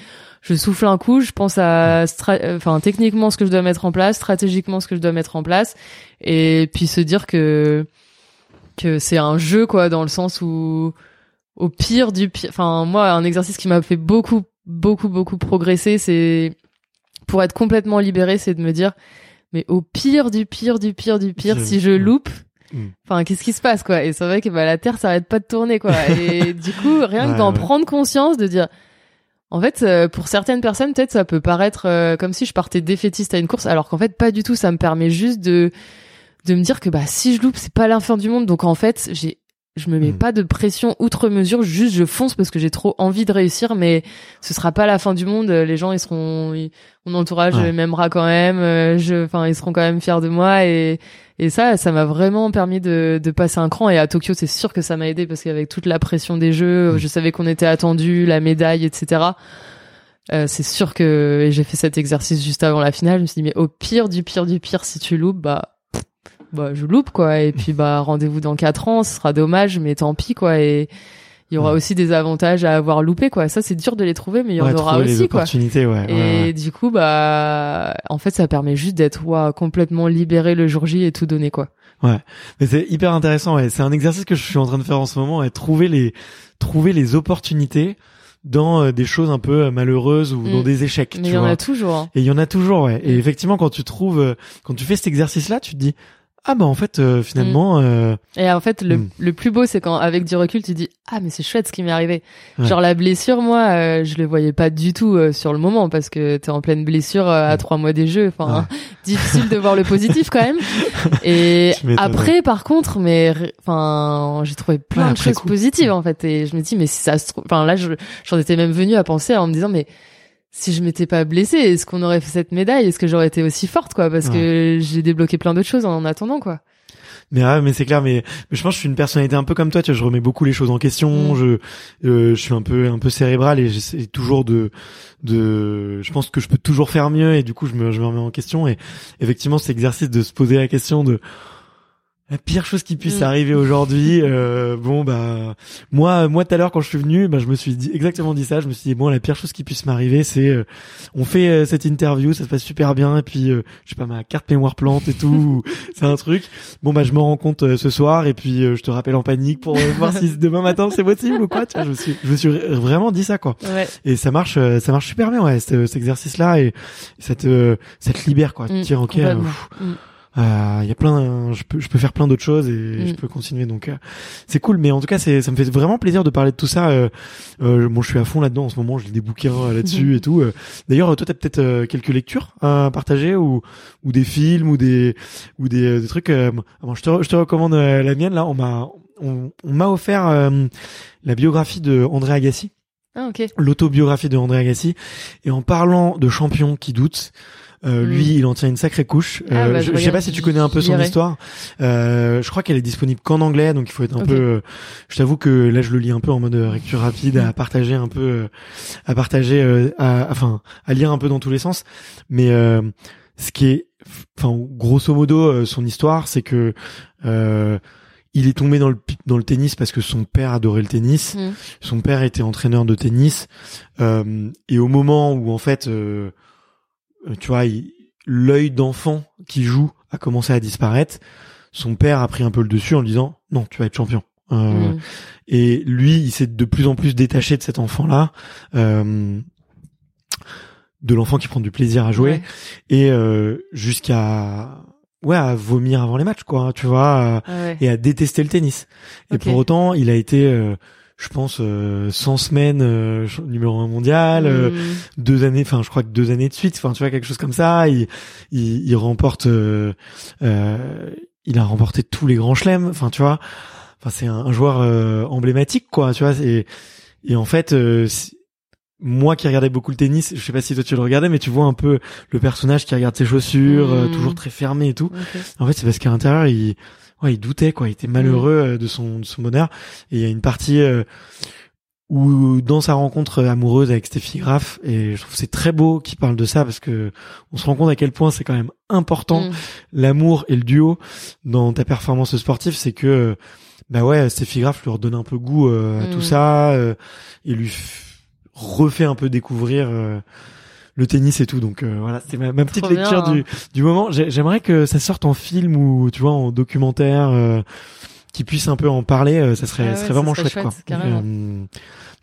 [SPEAKER 2] je souffle un coup, je pense à, enfin techniquement ce que je dois mettre en place, stratégiquement ce que je dois mettre en place, et puis se dire que que c'est un jeu quoi, dans le sens où au pire du pire, enfin moi un exercice qui m'a fait beaucoup beaucoup beaucoup progresser, c'est pour être complètement libéré, c'est de me dire mais au pire du pire du pire du pire, si je loupe,
[SPEAKER 3] Mm.
[SPEAKER 2] enfin qu'est-ce qui se passe quoi? Et c'est vrai que bah, la Terre s'arrête pas de tourner quoi. Et du coup rien
[SPEAKER 3] Ouais,
[SPEAKER 2] que d'en
[SPEAKER 3] ouais.
[SPEAKER 2] prendre conscience, de dire en fait, euh, pour certaines personnes, peut-être ça peut paraître euh, comme si je partais défaitiste à une course, alors qu'en fait pas du tout. Ça me permet juste de de me dire que bah si je loupe, c'est pas la fin du monde. Donc en fait, j'ai je me mets
[SPEAKER 3] Mm.
[SPEAKER 2] pas de pression outre mesure, juste je fonce parce que j'ai trop envie de réussir, mais ce sera pas la fin du monde. Les gens ils seront, ils- mon entourage
[SPEAKER 3] Ouais.
[SPEAKER 2] m'aimera quand même. euh, Je, enfin ils seront quand même fiers de moi et et ça, ça m'a vraiment permis de, de passer un cran. Et à Tokyo, c'est sûr que ça m'a aidé parce qu'avec toute la pression des jeux,
[SPEAKER 3] Mm.
[SPEAKER 2] je savais qu'on était attendu, la médaille, etc. Euh, c'est sûr que j'ai fait cet exercice juste avant la finale. Je me suis dit, mais au pire du pire du pire, si tu loupes, bah, bah je loupe quoi. Et puis bah rendez-vous dans quatre ans, ce sera dommage, mais tant pis quoi. Et il y aura
[SPEAKER 3] Ouais.
[SPEAKER 2] aussi des avantages à avoir loupé quoi. Ça c'est dur de les trouver, mais il y en
[SPEAKER 3] ouais,
[SPEAKER 2] aura
[SPEAKER 3] trouver les
[SPEAKER 2] aussi quoi.
[SPEAKER 3] opportunités ouais,
[SPEAKER 2] Et
[SPEAKER 3] ouais, ouais.
[SPEAKER 2] du coup, bah, en fait, ça permet juste d'être complètement libéré le jour J et tout donner, quoi.
[SPEAKER 3] Mais c'est hyper intéressant. Ouais. C'est un exercice que je suis en train de faire en ce moment et trouver les trouver les opportunités dans euh, des choses un peu euh, malheureuses ou
[SPEAKER 2] Mm.
[SPEAKER 3] dans des échecs.
[SPEAKER 2] Mais il y en a toujours. hein.
[SPEAKER 3] Et il y en a toujours, ouais. Et effectivement, quand tu trouves, euh, quand tu fais cet exercice-là, tu te dis, ah bah en fait, euh, finalement, euh,
[SPEAKER 2] Et en fait, le,
[SPEAKER 3] Mm.
[SPEAKER 2] le plus beau, c'est quand, avec du recul, tu dis, ah, mais c'est chouette ce qui m'est arrivé.
[SPEAKER 3] Ouais.
[SPEAKER 2] Genre, la blessure, moi, euh, je le voyais pas du tout euh, sur le moment parce que t'es en pleine blessure euh, à
[SPEAKER 3] Mm.
[SPEAKER 2] trois mois des jeux. Enfin, difficile de voir le positif quand même. Et après, par contre, mais, enfin, j'ai trouvé plein
[SPEAKER 3] Ouais,
[SPEAKER 2] de choses
[SPEAKER 3] coup.
[SPEAKER 2] positives, en fait. Et je me dis, mais si ça se trouve, enfin, là, je- j'en étais même venue à penser en me disant, mais, si je m'étais pas blessée, est-ce qu'on aurait fait cette médaille? Est-ce que j'aurais été aussi forte, quoi? Parce que j'ai débloqué plein d'autres choses en attendant, quoi.
[SPEAKER 3] mais ouais, mais c'est clair. Mais, mais je pense que je suis une personnalité un peu comme toi. Tu vois, je remets beaucoup les choses en question.
[SPEAKER 2] Mm.
[SPEAKER 3] Je, euh, je suis un peu, un peu cérébral et j'essaie toujours de, de. Je pense que je peux toujours faire mieux et du coup, je me, je me remets en question. Et effectivement, cet exercice de se poser la question de la pire chose qui puisse
[SPEAKER 2] Mm.
[SPEAKER 3] arriver aujourd'hui. euh, bon bah moi moi tout à l'heure quand je suis venu, bah, je me suis dit exactement dit ça. Je me suis dit bon la pire chose qui puisse m'arriver c'est euh, on fait euh, cette interview, ça se passe super bien et puis euh, je sais pas ma carte mémoire plante et tout, c'est un truc. Bon bah je me rends compte euh, ce soir et puis euh, je te rappelle en panique pour voir si demain matin c'est possible ou quoi. Tu vois, je me suis je me suis vraiment dit ça quoi.
[SPEAKER 2] Ouais.
[SPEAKER 3] Et ça marche ça marche super bien ouais cet, cet exercice là et ça te ça te libère quoi.
[SPEAKER 2] Mm,
[SPEAKER 3] Tiens ok.
[SPEAKER 2] complètement.
[SPEAKER 3] euh,
[SPEAKER 2] Mm.
[SPEAKER 3] euh, Il y a plein, je peux, je peux faire plein d'autres choses et
[SPEAKER 2] Mm.
[SPEAKER 3] je peux continuer. Donc euh, c'est cool. Mais en tout cas, c'est, ça me fait vraiment plaisir de parler de tout ça. Euh, euh, bon, je suis à fond là-dedans en ce moment. Je lis des bouquins euh, là-dessus
[SPEAKER 2] Mhm.
[SPEAKER 3] et tout. Euh, D'ailleurs, toi, t'as peut-être euh, quelques lectures à partager ou ou des films ou des ou des, euh, des trucs. Euh, bon, je te, je te recommande euh, la mienne. Là, on m'a on, on m'a offert euh, la biographie de André Agassi.
[SPEAKER 2] Ah ok.
[SPEAKER 3] l'autobiographie de André Agassi. Et en parlant de champion qui doute, euh,
[SPEAKER 2] Mm.
[SPEAKER 3] lui, il en tient une sacrée couche.
[SPEAKER 2] Ah,
[SPEAKER 3] Euh,
[SPEAKER 2] bah,
[SPEAKER 3] je,
[SPEAKER 2] je
[SPEAKER 3] je sais pas si tu connais un peu son histoire. Euh, je crois qu'elle est disponible qu'en anglais, donc il faut être un peu. euh, je t'avoue que là, je le lis un peu en mode euh, lecture rapide,
[SPEAKER 2] Mm.
[SPEAKER 3] à partager un peu, euh, à partager, euh, à, enfin, à lire un peu dans tous les sens. Mais euh, ce qui est, enfin, grosso modo, euh, son histoire, c'est que euh, il est tombé dans le dans le tennis parce que son père adorait le tennis.
[SPEAKER 2] Mm.
[SPEAKER 3] Son père était entraîneur de tennis euh, et au moment où en fait, euh, euh, tu vois, il- l'œil d'enfant qui joue a commencé à disparaître. Son père a pris un peu le dessus en lui disant non, tu vas être champion. Euh,
[SPEAKER 2] Mm.
[SPEAKER 3] Et lui, il s'est de plus en plus détaché de cet enfant-là, euh, de l'enfant qui prend du plaisir à jouer
[SPEAKER 2] Ouais.
[SPEAKER 3] et euh, jusqu'à ouais à vomir avant les matchs quoi, tu vois.
[SPEAKER 2] Ah ouais.
[SPEAKER 3] et à détester le tennis. Et pour autant, il a été, euh, je pense, euh, 100 semaines euh, numéro un mondial, euh,
[SPEAKER 2] Mm.
[SPEAKER 3] deux années, enfin, je crois que deux années de suite, enfin, tu vois, quelque chose comme ça. Il, il, il remporte, euh, euh, il a remporté tous les grands chelems, enfin, tu vois. Enfin, c'est un, un joueur euh, emblématique, quoi, tu vois. Et, et en fait, euh, moi qui regardais beaucoup le tennis, je sais pas si toi tu le regardais, mais tu vois un peu le personnage qui regarde ses chaussures, euh,
[SPEAKER 2] Mm.
[SPEAKER 3] toujours très fermé et tout. En fait, c'est parce qu'à l'intérieur, il, ouais, il doutait, quoi. Il était malheureux euh, de son, de son bonheur. Et il y a une partie euh, où, dans sa rencontre amoureuse avec Steffi Graf, et je trouve que c'est très beau qu'il parle de ça parce que on se rend compte à quel point c'est quand même important
[SPEAKER 2] Mm.
[SPEAKER 3] l'amour et le duo dans ta performance sportive. C'est que, bah ouais, Steffi Graf lui redonne un peu goût euh, à
[SPEAKER 2] Mm.
[SPEAKER 3] tout ça euh, et lui refait un peu découvrir. euh, le tennis et tout donc euh, voilà c'était ma, ma petite lecture du, du moment J'ai- j'aimerais que ça sorte en film ou tu vois en documentaire euh, qui puisse un peu en parler euh, ça serait
[SPEAKER 2] Ah ouais,
[SPEAKER 3] serait vraiment
[SPEAKER 2] serait
[SPEAKER 3] chouette, quoi
[SPEAKER 2] chouette.
[SPEAKER 3] Euh,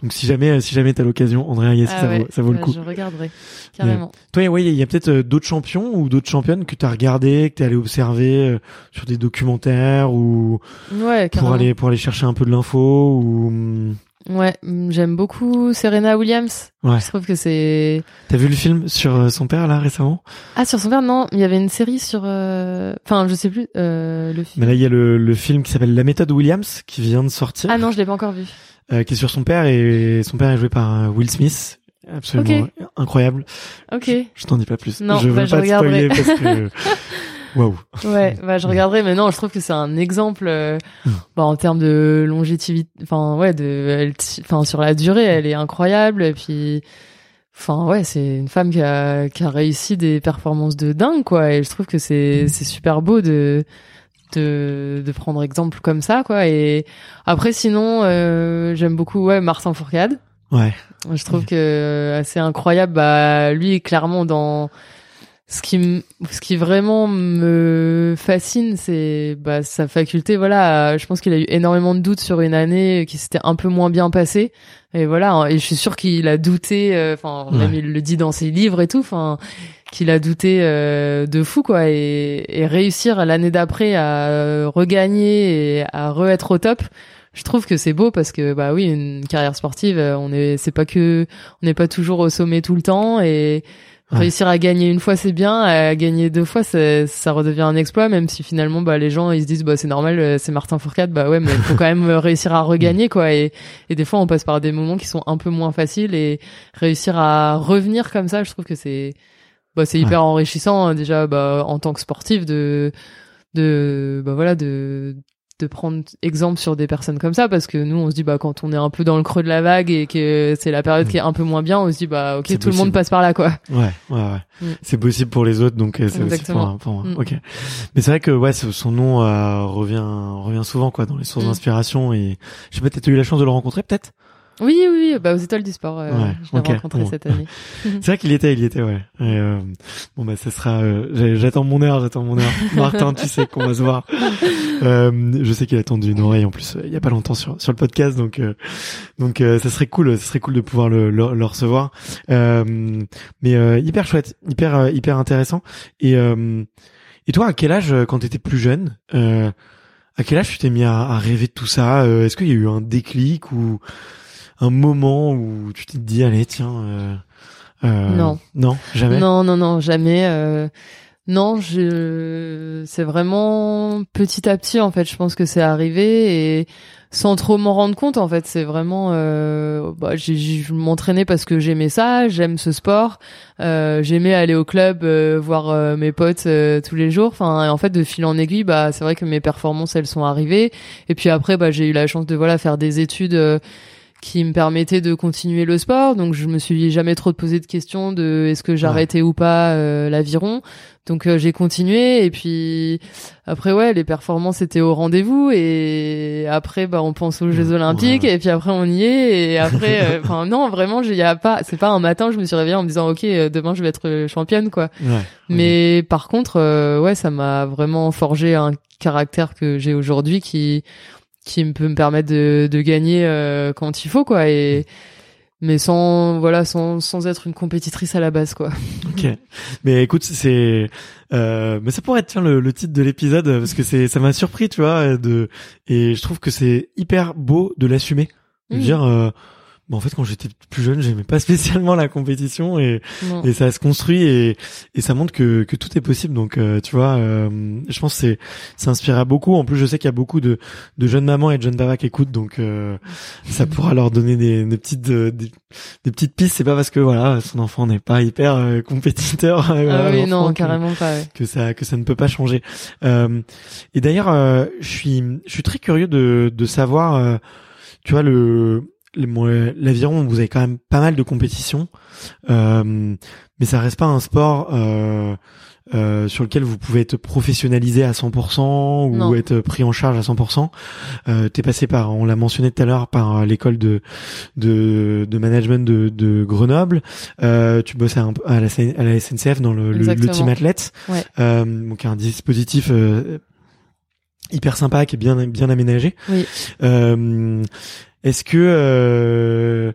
[SPEAKER 3] donc si jamais si jamais t'as l'occasion André Agassi
[SPEAKER 2] Ah
[SPEAKER 3] ça
[SPEAKER 2] ouais.
[SPEAKER 3] vaut ça vaut le
[SPEAKER 2] Bah,
[SPEAKER 3] coup
[SPEAKER 2] Je regarderai carrément.
[SPEAKER 3] toi ouais il y a peut-être euh, d'autres champions ou d'autres championnes que t'as regardé que t'es allé observer euh, sur des documentaires ou
[SPEAKER 2] Ouais,
[SPEAKER 3] pour aller pour aller chercher un peu de l'info ou hum,
[SPEAKER 2] Ouais, mm, j'aime beaucoup Serena Williams.
[SPEAKER 3] Ouais.
[SPEAKER 2] Je trouve que c'est
[SPEAKER 3] t'as vu le film sur euh, son père là récemment?
[SPEAKER 2] Ah sur son père non, il y avait une série sur euh, enfin je sais plus euh, le film.
[SPEAKER 3] mais là il y a le, le film qui s'appelle La méthode Williams qui vient de sortir
[SPEAKER 2] Ah non, je l'ai pas encore vu.
[SPEAKER 3] euh, qui est sur son père et son père est joué par euh, Will Smith absolument incroyable
[SPEAKER 2] Ok.
[SPEAKER 3] je t'en dis pas plus
[SPEAKER 2] Non,
[SPEAKER 3] je veux
[SPEAKER 2] bah, je
[SPEAKER 3] pas te spoiler parce que waouh
[SPEAKER 2] Ouais, bah je regarderai, mais non, je trouve que c'est un exemple, euh,
[SPEAKER 3] Mm.
[SPEAKER 2] bah, en termes de longévité, enfin ouais, de, enfin sur la durée, elle est incroyable, et puis, enfin ouais, c'est une femme qui a qui a réussi des performances de dingue quoi, et je trouve que c'est c'est super beau de de de prendre exemple comme ça quoi, et après sinon, euh, j'aime beaucoup ouais Martin Fourcade.
[SPEAKER 3] ouais
[SPEAKER 2] Je trouve que euh, assez incroyable. Bah, lui, clairement, dans ce qui, m- ce qui vraiment me fascine, c'est bah, sa faculté. Voilà, à- je pense qu'il a eu énormément de doutes sur une année qui s'était un peu moins bien passée. Et voilà, hein, et je suis sûre qu'il a douté. euh, Enfin, même il le dit dans ses livres et tout. Enfin, qu'il a douté euh, de fou quoi. Et, et réussir l'année d'après à regagner et à re-être au top je trouve que c'est beau parce que bah oui une carrière sportive euh, on est c'est pas que on n'est pas toujours au sommet tout le temps et
[SPEAKER 3] Ouais.
[SPEAKER 2] réussir à gagner une fois c'est bien. À gagner deux fois ça redevient un exploit même si finalement bah les gens ils se disent bah c'est normal euh, c'est Martin Fourcade. Bah ouais mais il faut quand même euh, réussir à regagner quoi. Et et des fois on passe par des moments qui sont un peu moins faciles. Et réussir à revenir comme ça je trouve que c'est bah c'est hyper enrichissant hein, déjà bah en tant que sportif de de bah voilà de de prendre exemple sur des personnes comme ça parce que nous on se dit bah quand on est un peu dans le creux de la vague et que c'est la période qui est un peu moins bien on se dit bah ok tout le monde passe par là quoi.
[SPEAKER 3] Ouais ouais ouais.
[SPEAKER 2] Mm.
[SPEAKER 3] c'est possible pour les autres donc euh, c'est aussi pour, pour moi
[SPEAKER 2] Mm.
[SPEAKER 3] ok. Mais c'est vrai que ouais son nom euh, revient revient souvent quoi dans les sources
[SPEAKER 2] Mm.
[SPEAKER 3] d'inspiration et je sais pas t'as eu la chance de le rencontrer peut-être?
[SPEAKER 2] Oui oui oui, bah aux étoiles du sport euh,
[SPEAKER 3] Ouais,
[SPEAKER 2] je l'ai
[SPEAKER 3] ok,
[SPEAKER 2] rencontré
[SPEAKER 3] bon.
[SPEAKER 2] cette année
[SPEAKER 3] C'est vrai qu'il y était, il y était, ouais. Et, euh, bon bah ce sera. euh, j'attends mon heure, j'attends mon heure. Martin, tu sais qu'on va se voir. Euh, je sais qu'il a tendu une oreille en plus il y a pas longtemps sur sur le podcast, donc donc ça serait cool, ça serait cool de pouvoir le le, le recevoir. Mais hyper chouette, hyper hyper intéressant. Et et toi, à quel âge, quand t'étais plus jeune, à quel âge tu t'es mis à, à rêver de tout ça? Est-ce qu'il y a eu un déclic ou un moment où tu t'es dit allez tiens euh, euh,
[SPEAKER 2] Non.
[SPEAKER 3] non jamais?
[SPEAKER 2] Non non non jamais euh, non je c'est vraiment petit à petit en fait je pense que c'est arrivé et sans trop m'en rendre compte en fait c'est vraiment euh, bah, j'ai, je m'entraînais parce que j'aimais ça j'aime ce sport euh, j'aimais aller au club euh, voir euh, mes potes euh, tous les jours enfin en fait de fil en aiguille bah c'est vrai que mes performances elles sont arrivées et puis après bah j'ai eu la chance de voilà faire des études qui me permettaient de continuer le sport. Donc je me suis jamais trop posé de questions de est-ce que j'arrêtais ou pas l'aviron. Donc euh, j'ai continué et puis après ouais les performances étaient au rendez-vous et après bah on pense aux Jeux Olympiques et puis après on y est et après euh, enfin non vraiment il y a pas c'est pas un matin je me suis réveillée en me disant ok euh, demain je vais être championne quoi. Mais par contre ouais ça m'a vraiment forgé un caractère que j'ai aujourd'hui qui qui peut me permettre de, de gagner quand il faut quoi et mais sans voilà sans sans être une compétitrice à la base quoi.
[SPEAKER 3] Ok. Mais écoute c'est euh, mais ça pourrait être tiens, le, le titre de l'épisode parce que c'est ça m'a surpris tu vois de et je trouve que c'est hyper beau de l'assumer. De mmh. dire euh, en fait, quand j'étais plus jeune, j'aimais pas spécialement la compétition et, et ça se construit et, et ça montre que, que tout est possible. Donc, euh, tu vois, euh, je pense que c'est ça inspirera beaucoup. En plus, je sais qu'il y a beaucoup de, de jeunes mamans et de jeunes papas qui écoutent, donc euh, ça pourra leur donner des, des petites des, petites pistes. C'est pas parce que voilà, son enfant n'est pas hyper compétiteur.
[SPEAKER 2] ah oui, non, carrément pas.
[SPEAKER 3] Que ça que ça ne peut pas changer. et d'ailleurs, je suis je suis très curieux de de savoir, tu vois le l'aviron, vous avez quand même pas mal de compétitions, euh, mais ça reste pas un sport euh, euh, sur lequel vous pouvez être professionnalisé à 100% ou être pris en charge à 100%. Euh, T'es passé par, on l'a mentionné tout à l'heure, par l'école de, de, de management de, de Grenoble. Euh, tu bosses à, à, la, à, la, SNCF dans le, le, team athlète,
[SPEAKER 2] ouais.
[SPEAKER 3] euh, donc un dispositif euh, hyper sympa qui est bien bien aménagé.
[SPEAKER 2] Oui.
[SPEAKER 3] Euh, est-ce que euh,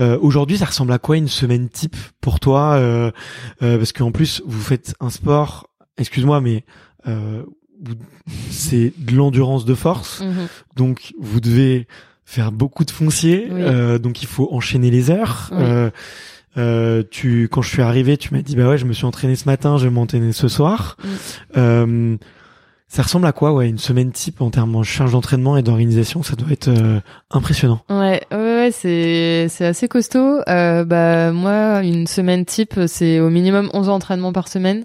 [SPEAKER 3] euh, aujourd'hui, ça ressemble à quoi une semaine type pour toi euh, euh Parce qu'en plus, vous faites un sport. Excuse-moi, mais euh, c'est de l'endurance de force.
[SPEAKER 2] Mhm.
[SPEAKER 3] Donc, vous devez faire beaucoup de foncier. Euh, donc, il faut enchaîner les heures. Euh, tu, quand je suis arrivé, tu m'as dit bah ouais, je me suis entraîné ce matin, je vais m'entraîner ce soir.
[SPEAKER 2] Mm.
[SPEAKER 3] Ça ressemble à quoi, ouais, une semaine type en termes de charge d'entraînement et d'organisation? Ça doit être euh, impressionnant.
[SPEAKER 2] Ouais, ouais, ouais c'est c'est assez costaud. Euh, bah moi, une semaine type, c'est au minimum 11 entraînements par semaine.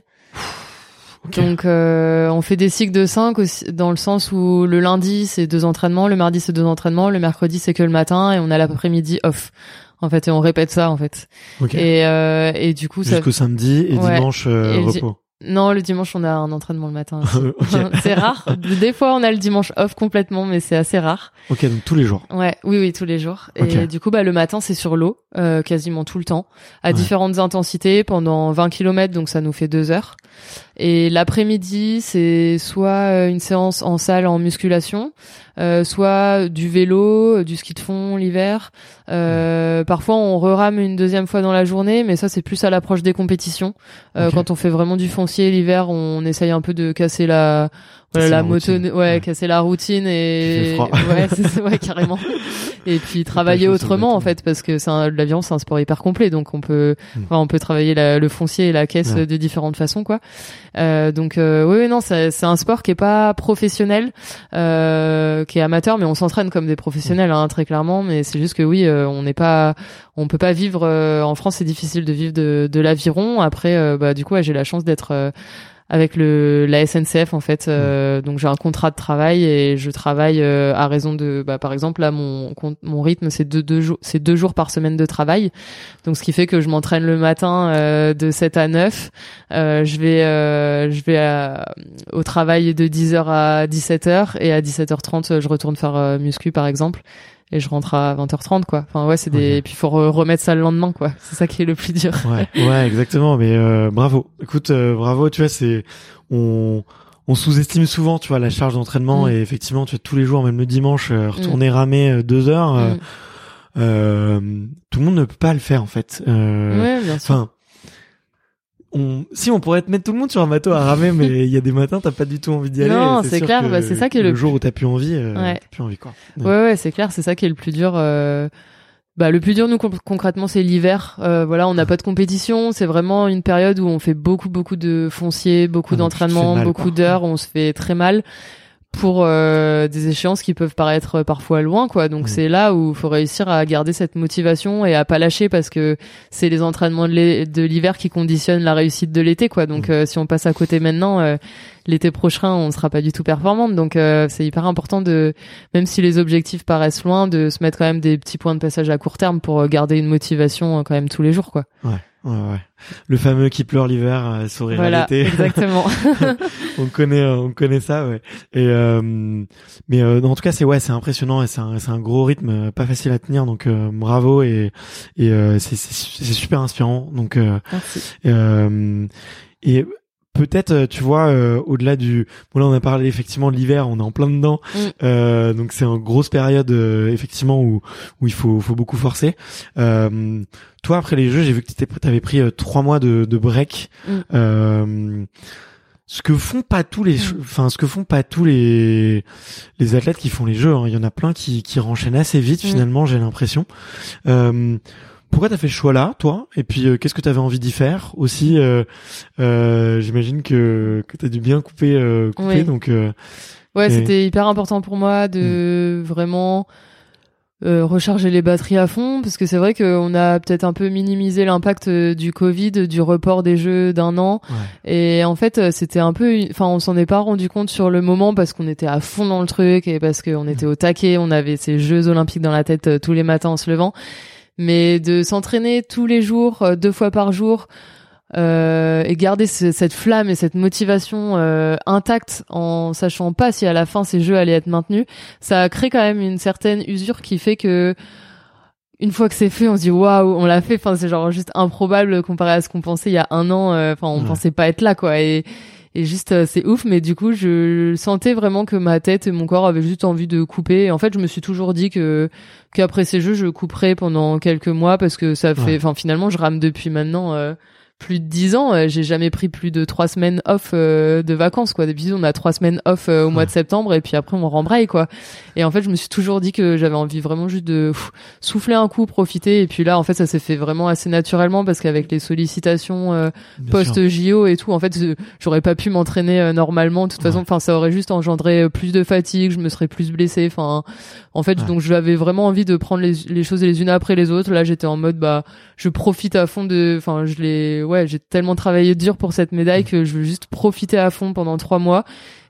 [SPEAKER 2] Donc euh, on fait des cycles de 5 aussi, dans le sens où le lundi c'est deux entraînements, le mardi c'est deux entraînements, le mercredi c'est que le matin et on a l'après-midi off. En fait, et on répète ça en fait.
[SPEAKER 3] Et
[SPEAKER 2] euh, et du coup
[SPEAKER 3] jusqu'au samedi et dimanche euh, repos.
[SPEAKER 2] Non, le dimanche, on a un entraînement le matin. c'est rare. Des fois, on a le dimanche off complètement, mais c'est assez rare.
[SPEAKER 3] Ok, donc tous les jours.
[SPEAKER 2] Ouais, oui, oui, tous les jours. Et du coup, bah, le matin, c'est sur l'eau, euh, quasiment tout le temps, à différentes intensités pendant 20 km, donc ça nous fait deux heures. Et l'après-midi, c'est soit euh, une séance en salle en musculation, euh, soit du vélo, du ski de fond l'hiver. Euh, parfois, on rerame une deuxième fois dans la journée, mais ça, c'est plus à l'approche des compétitions. Euh, Quand on fait vraiment du foncier l'hiver, on essaye un peu de casser la voilà, la, moto, ouais, casser la routine et ouais, c'est ouais, carrément. et puis travailler autrement en fait, parce que c'est l'avion, c'est un sport hyper complet, donc on peut, hmm. enfin, on peut travailler la, le foncier et la caisse de différentes façons, quoi. Euh, donc euh, oui, non, c'est un sport qui est pas professionnel, euh, qui est amateur, mais on s'entraîne comme des professionnels, hein, très clairement. Mais c'est juste que oui, euh, on n'est pas, on peut pas vivre euh, en France, c'est difficile de vivre de, de l'aviron. Après, bah du coup, j'ai la chance d'être avec le la SNCF en fait. Euh, donc j'ai un contrat de travail et je travaille euh, à raison de, bah, par exemple là mon mon rythme c'est deux, deux jours c'est deux jours par semaine de travail. Donc ce qui fait que je m'entraîne le matin euh, de 7 à 9. je vais je vais au travail de 10h à 17h et à 17h30 je retourne faire muscu par exemple et je rentre à 20h30 quoi. Enfin ouais, c'est des et puis faut remettre ça le lendemain quoi. C'est ça qui est le plus dur.
[SPEAKER 3] Ouais, ouais, exactement, mais euh, bravo. Écoute, euh, bravo, tu vois, c'est on on sous-estime souvent, tu vois, la charge d'entraînement mm. et effectivement, tu vois, tous les jours, même le dimanche, euh, retourner mm. ramer deux heures, mm. tout le monde ne peut pas le faire en fait.
[SPEAKER 2] ouais, bien sûr. Enfin,
[SPEAKER 3] si on pourrait te mettre tout le monde sur un bateau à ramer, mais il y a des matins t'as pas du tout envie d'y aller.
[SPEAKER 2] Non, c'est clair, bah, c'est ça qui est le,
[SPEAKER 3] le jour où t'as plus envie, euh, ouais. plus envie quoi.
[SPEAKER 2] Ouais, ouais, c'est clair, c'est ça qui est le plus dur. Euh... Bah, le plus dur, nous, concrètement, c'est l'hiver. Euh, voilà, on n'a pas de compétition. C'est vraiment une période où on fait beaucoup, beaucoup de fonciers, beaucoup ah, d'entraînements, beaucoup d'heures. On se fait très mal pour euh, des échéances qui peuvent paraître parfois loin quoi. Donc
[SPEAKER 3] Mm.
[SPEAKER 2] c'est là où il faut réussir à garder cette motivation et à pas lâcher parce que c'est les entraînements de l'hi- de l'hiver qui conditionnent la réussite de l'été quoi. Donc
[SPEAKER 3] Mm.
[SPEAKER 2] euh, si on passe à côté maintenant euh, l'été prochain on sera pas du tout performante. Donc euh, c'est hyper important de même si les objectifs paraissent loin de se mettre quand même des petits points de passage à court terme pour euh, garder une motivation euh, quand même tous les jours quoi.
[SPEAKER 3] Ouais, ouais, ouais. Le fameux qui pleure l'hiver, euh, sourire à l'été.
[SPEAKER 2] exactement
[SPEAKER 3] on connaît, euh, on connaît ça, ouais. Et euh, mais euh, en tout cas, c'est ouais, c'est impressionnant et c'est un, c'est un gros rythme, euh, pas facile à tenir. Donc euh, bravo et et euh, c'est c'est c'est super inspirant. Donc euh,
[SPEAKER 2] Merci.
[SPEAKER 3] euh, et peut-être, euh, tu vois, euh, au-delà du, bon là, on a parlé effectivement de l'hiver, on est en plein dedans,
[SPEAKER 2] Mm.
[SPEAKER 3] Euh, donc c'est une grosse période euh, effectivement où où il faut faut beaucoup forcer. Euh, toi, après les jeux, j'ai vu que tu avais pris euh, trois mois de, de break.
[SPEAKER 2] Mm.
[SPEAKER 3] Euh, ce que font pas tous les,
[SPEAKER 2] Mm.
[SPEAKER 3] enfin ce que font pas tous les les athlètes qui font les jeux. hein. Il y en a plein qui qui renchaînent assez vite
[SPEAKER 2] Mm.
[SPEAKER 3] finalement. J'ai l'impression. Pourquoi t'as fait ce choix-là, toi? Et puis, euh, qu'est-ce que t'avais envie d'y faire aussi? Euh, euh, J'imagine que que t'as dû bien couper, euh, couper. Donc, euh,
[SPEAKER 2] Ouais,
[SPEAKER 3] Et-
[SPEAKER 2] c'était hyper important pour moi de vraiment euh, recharger les batteries à fond parce que c'est vrai qu'on a peut-être un peu minimisé l'impact du Covid, du report des jeux d'un an.
[SPEAKER 3] ouais.
[SPEAKER 2] Et en fait, c'était un peu, enfin, on s'en est pas rendu compte sur le moment parce qu'on était à fond dans le truc et parce qu'on était au taquet, on avait ces Jeux Olympiques dans la tête tous les matins en se levant. Mais de s'entraîner tous les jours, euh, deux fois par jour, euh, et garder ce- cette flamme et cette motivation euh, intacte en sachant pas si à la fin ces jeux allaient être maintenus, ça crée quand même une certaine usure qui fait que une fois que c'est fait, on se dit waouh, on l'a fait. Enfin, c'est genre juste improbable comparé à ce qu'on pensait il y a un an. euh, Enfin, on
[SPEAKER 3] Ouais.
[SPEAKER 2] pensait pas être là, quoi. Et, et juste, euh, c'est ouf. Mais du coup, je sentais vraiment que ma tête et mon corps avaient juste envie de couper. Et en fait, je me suis toujours dit que qu'après ces jeux, je couperais pendant quelques mois parce que ça fait.
[SPEAKER 3] Ouais.
[SPEAKER 2] Enfin, finalement, je rame depuis maintenant. euh, plus de dix ans, euh, j'ai jamais pris plus de trois semaines off euh, de vacances quoi. D'habitude on a trois semaines off euh, au mois de septembre et puis après on rembraye quoi. Et en fait je me suis toujours dit que j'avais envie vraiment juste de pff, souffler un coup, profiter. Et puis là en fait ça s'est fait vraiment assez naturellement parce qu'avec les sollicitations euh, post JO et tout, en fait j'aurais pas pu m'entraîner euh, normalement. De toute façon,
[SPEAKER 3] Ouais.
[SPEAKER 2] enfin ça aurait juste engendré plus de fatigue, je me serais plus blessée. Enfin en fait
[SPEAKER 3] Ouais.
[SPEAKER 2] donc j'avais vraiment envie de prendre les, les choses les unes après les autres. Là j'étais en mode bah je profite à fond de, enfin je l'ai, ouais j'ai tellement travaillé dur pour cette médaille que je veux juste profiter à fond pendant trois mois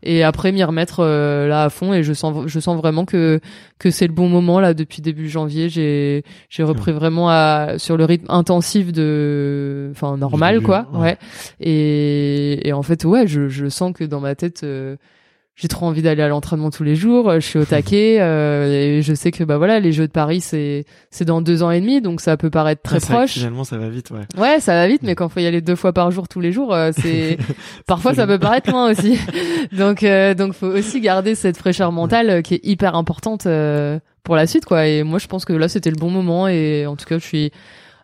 [SPEAKER 2] et après m'y remettre euh, là à fond et je sens je sens vraiment que que c'est le bon moment là depuis début janvier. J'ai j'ai repris vraiment à sur le rythme intensif de enfin normal
[SPEAKER 3] début,
[SPEAKER 2] quoi
[SPEAKER 3] ouais.
[SPEAKER 2] ouais, et et en fait ouais je je sens que dans ma tête euh, j'ai trop envie d'aller à l'entraînement tous les jours. euh, Je suis au taquet euh, et je sais que bah voilà les Jeux de Paris c'est c'est dans deux ans et demi donc ça peut paraître très proche.
[SPEAKER 3] Finalement, ça va vite, ouais.
[SPEAKER 2] Ouais, ça va vite, mais quand faut y aller deux fois par jour tous les jours, euh, c'est parfois ça peut paraître loin aussi. donc euh, donc faut aussi garder cette fraîcheur mentale euh, qui est hyper importante euh, pour la suite quoi. Et moi je pense que là c'était le bon moment et en tout cas je suis